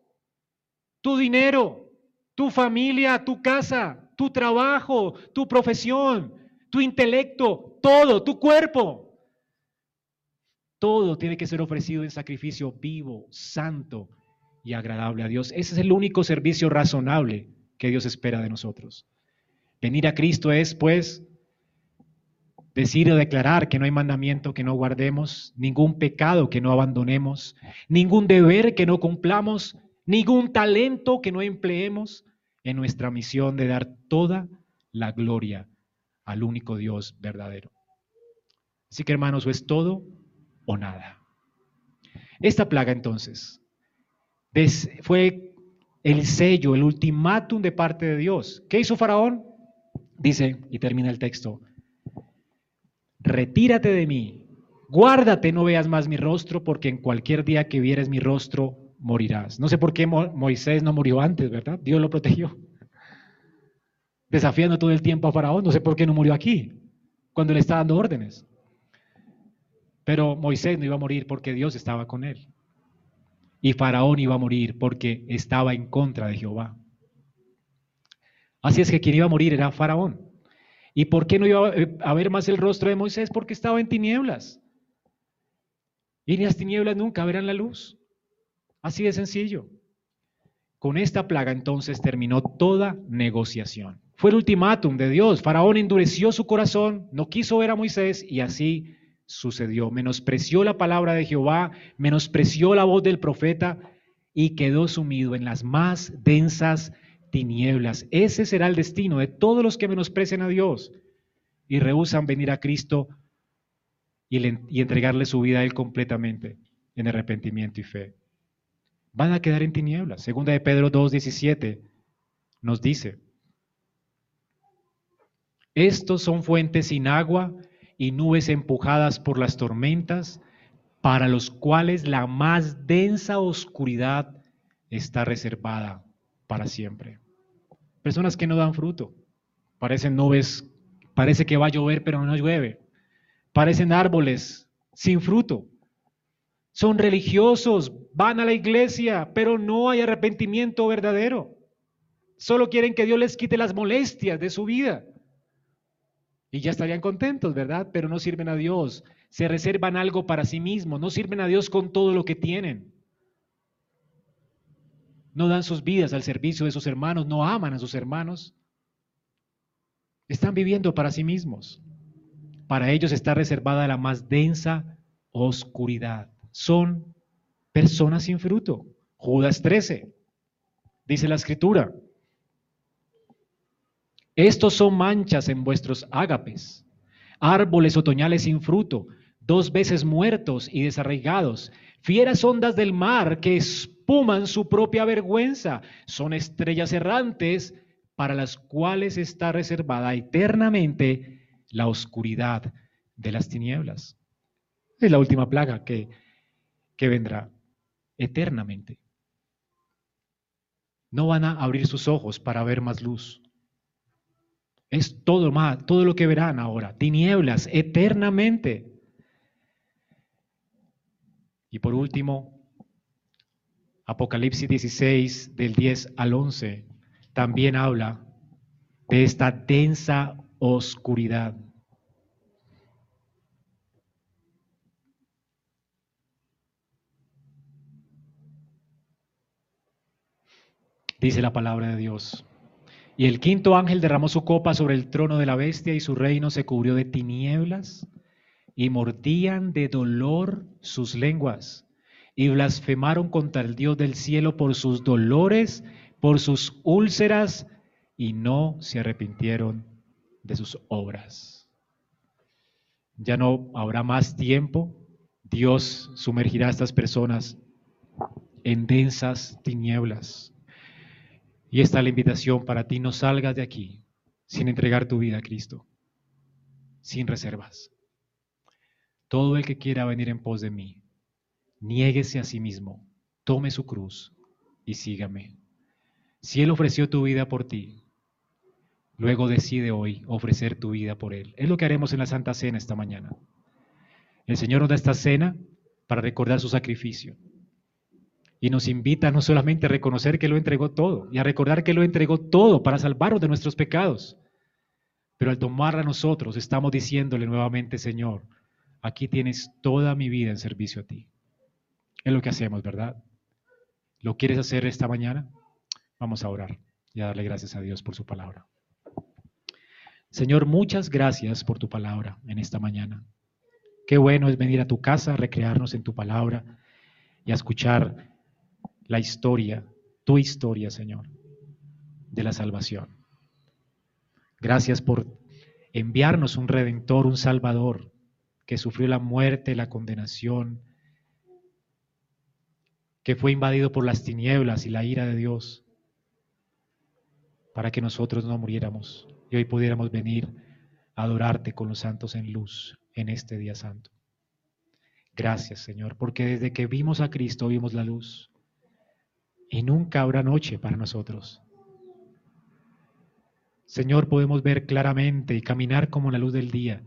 tu dinero, tu familia, tu casa, tu trabajo, tu profesión, tu intelecto, todo, tu cuerpo. Todo tiene que ser ofrecido en sacrificio vivo, santo y agradable a Dios. Ese es el único servicio razonable que Dios espera de nosotros. Venir a Cristo es, pues, decir o declarar que no hay mandamiento que no guardemos, ningún pecado que no abandonemos, ningún deber que no cumplamos, ningún talento que no empleemos en nuestra misión de dar toda la gloria al único Dios verdadero. Así que hermanos, o es todo o nada. Esta plaga entonces fue el sello, el ultimátum de parte de Dios. ¿Qué hizo Faraón? Dice, y termina el texto, retírate de mí, guárdate, no veas más mi rostro, porque en cualquier día que vieres mi rostro, morirás. No sé por qué Moisés no murió antes, ¿verdad? Dios lo protegió. Desafiando todo el tiempo a Faraón, no sé por qué no murió aquí, cuando le está dando órdenes. Pero Moisés no iba a morir porque Dios estaba con él. Y Faraón iba a morir porque estaba en contra de Jehová. Así es que quien iba a morir era Faraón. ¿Y por qué no iba a ver más el rostro de Moisés? Porque estaba en tinieblas. Y ni las tinieblas nunca verán la luz. Así de sencillo. Con esta plaga entonces terminó toda negociación. Fue el ultimátum de Dios. Faraón endureció su corazón, no quiso ver a Moisés y así sucedió. Menospreció la palabra de Jehová, menospreció la voz del profeta y quedó sumido en las más densas tinieblas. Ese será el destino de todos los que menosprecian a Dios y rehusan venir a Cristo y, entregarle su vida a Él completamente en arrepentimiento y fe. Van a quedar en tinieblas. Segunda de Pedro 2.17 nos dice, estos son fuentes sin agua y nubes empujadas por las tormentas, para los cuales la más densa oscuridad está reservada para siempre. Personas que no dan fruto. Parecen nubes, parece que va a llover, pero no llueve. Parecen árboles sin fruto. Son religiosos, van a la iglesia, pero no hay arrepentimiento verdadero. Solo quieren que Dios les quite las molestias de su vida. Y ya estarían contentos, ¿verdad? Pero no sirven a Dios. Se reservan algo para sí mismos. No sirven a Dios con todo lo que tienen no dan sus vidas al servicio de sus hermanos, no aman a sus hermanos. Están viviendo para sí mismos. Para ellos está reservada la más densa oscuridad. Son personas sin fruto. Judas 13, dice la escritura. Estos son manchas en vuestros ágapes, árboles otoñales sin fruto, dos veces muertos y desarraigados, fieras ondas del mar que espuman su propia vergüenza, son estrellas errantes para las cuales está reservada eternamente la oscuridad de las tinieblas. Es la última plaga que, que vendrá eternamente. No van a abrir sus ojos para ver más luz. Es todo más, todo lo que verán ahora, tinieblas eternamente. Y por último, Apocalipsis 16 del 10 al 11 también habla de esta densa oscuridad. Dice la palabra de Dios. Y el quinto ángel derramó su copa sobre el trono de la bestia y su reino se cubrió de tinieblas y mordían de dolor sus lenguas y blasfemaron contra el Dios del cielo por sus dolores, por sus úlceras y no se arrepintieron de sus obras. Ya no habrá más tiempo. Dios sumergirá a estas personas en densas tinieblas. Y esta es la invitación para ti, no salgas de aquí sin entregar tu vida a Cristo, sin reservas. Todo el que quiera venir en pos de mí, niéguese a sí mismo, tome su cruz y sígame. Si Él ofreció tu vida por ti, luego decide hoy ofrecer tu vida por Él. Es lo que haremos en la Santa Cena esta mañana. El Señor nos da esta cena para recordar su sacrificio. Y nos invita no solamente a reconocer que lo entregó todo y a recordar que lo entregó todo para salvarnos de nuestros pecados, pero al tomarla nosotros estamos diciéndole nuevamente, Señor, aquí tienes toda mi vida en servicio a ti. Es lo que hacemos, ¿verdad? ¿Lo quieres hacer esta mañana? Vamos a orar y a darle gracias a Dios por su palabra. Señor, muchas gracias por tu palabra en esta mañana. Qué bueno es venir a tu casa, recrearnos en tu palabra y a escuchar la historia, tu historia, Señor, de la salvación. Gracias por enviarnos un redentor, un salvador, que sufrió la muerte, la condenación, que fue invadido por las tinieblas y la ira de Dios, para que nosotros no muriéramos y hoy pudiéramos venir a adorarte con los santos en luz en este día santo. Gracias, Señor, porque desde que vimos a Cristo vimos la luz y nunca habrá noche para nosotros. Señor, podemos ver claramente y caminar como la luz del día,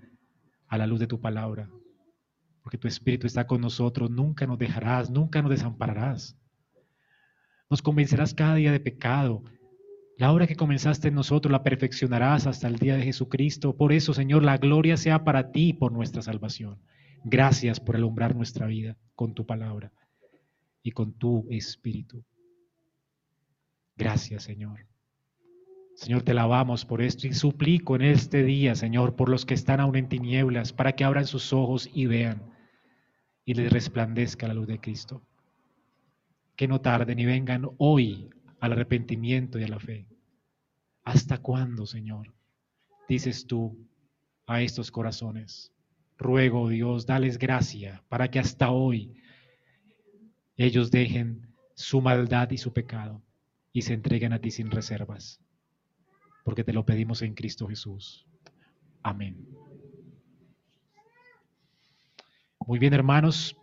a la luz de tu palabra, porque tu Espíritu está con nosotros, nunca nos dejarás, nunca nos desampararás. Nos convencerás cada día de pecado. La obra que comenzaste en nosotros la perfeccionarás hasta el día de Jesucristo. Por eso, Señor, la gloria sea para ti por nuestra salvación. Gracias por alumbrar nuestra vida con tu palabra y con tu Espíritu. Gracias, Señor. Señor, te lavamos por esto y suplico en este día, Señor, por los que están aún en tinieblas, para que abran sus ojos y vean y les resplandezca la luz de Cristo. Que no tarden y vengan hoy al arrepentimiento y a la fe. ¿Hasta cuándo, Señor? Dices tú a estos corazones. Ruego, Dios, dales gracia para que hasta hoy ellos dejen su maldad y su pecado y se entreguen a ti sin reservas, porque te lo pedimos en Cristo Jesús. Amén. Muy bien, hermanos.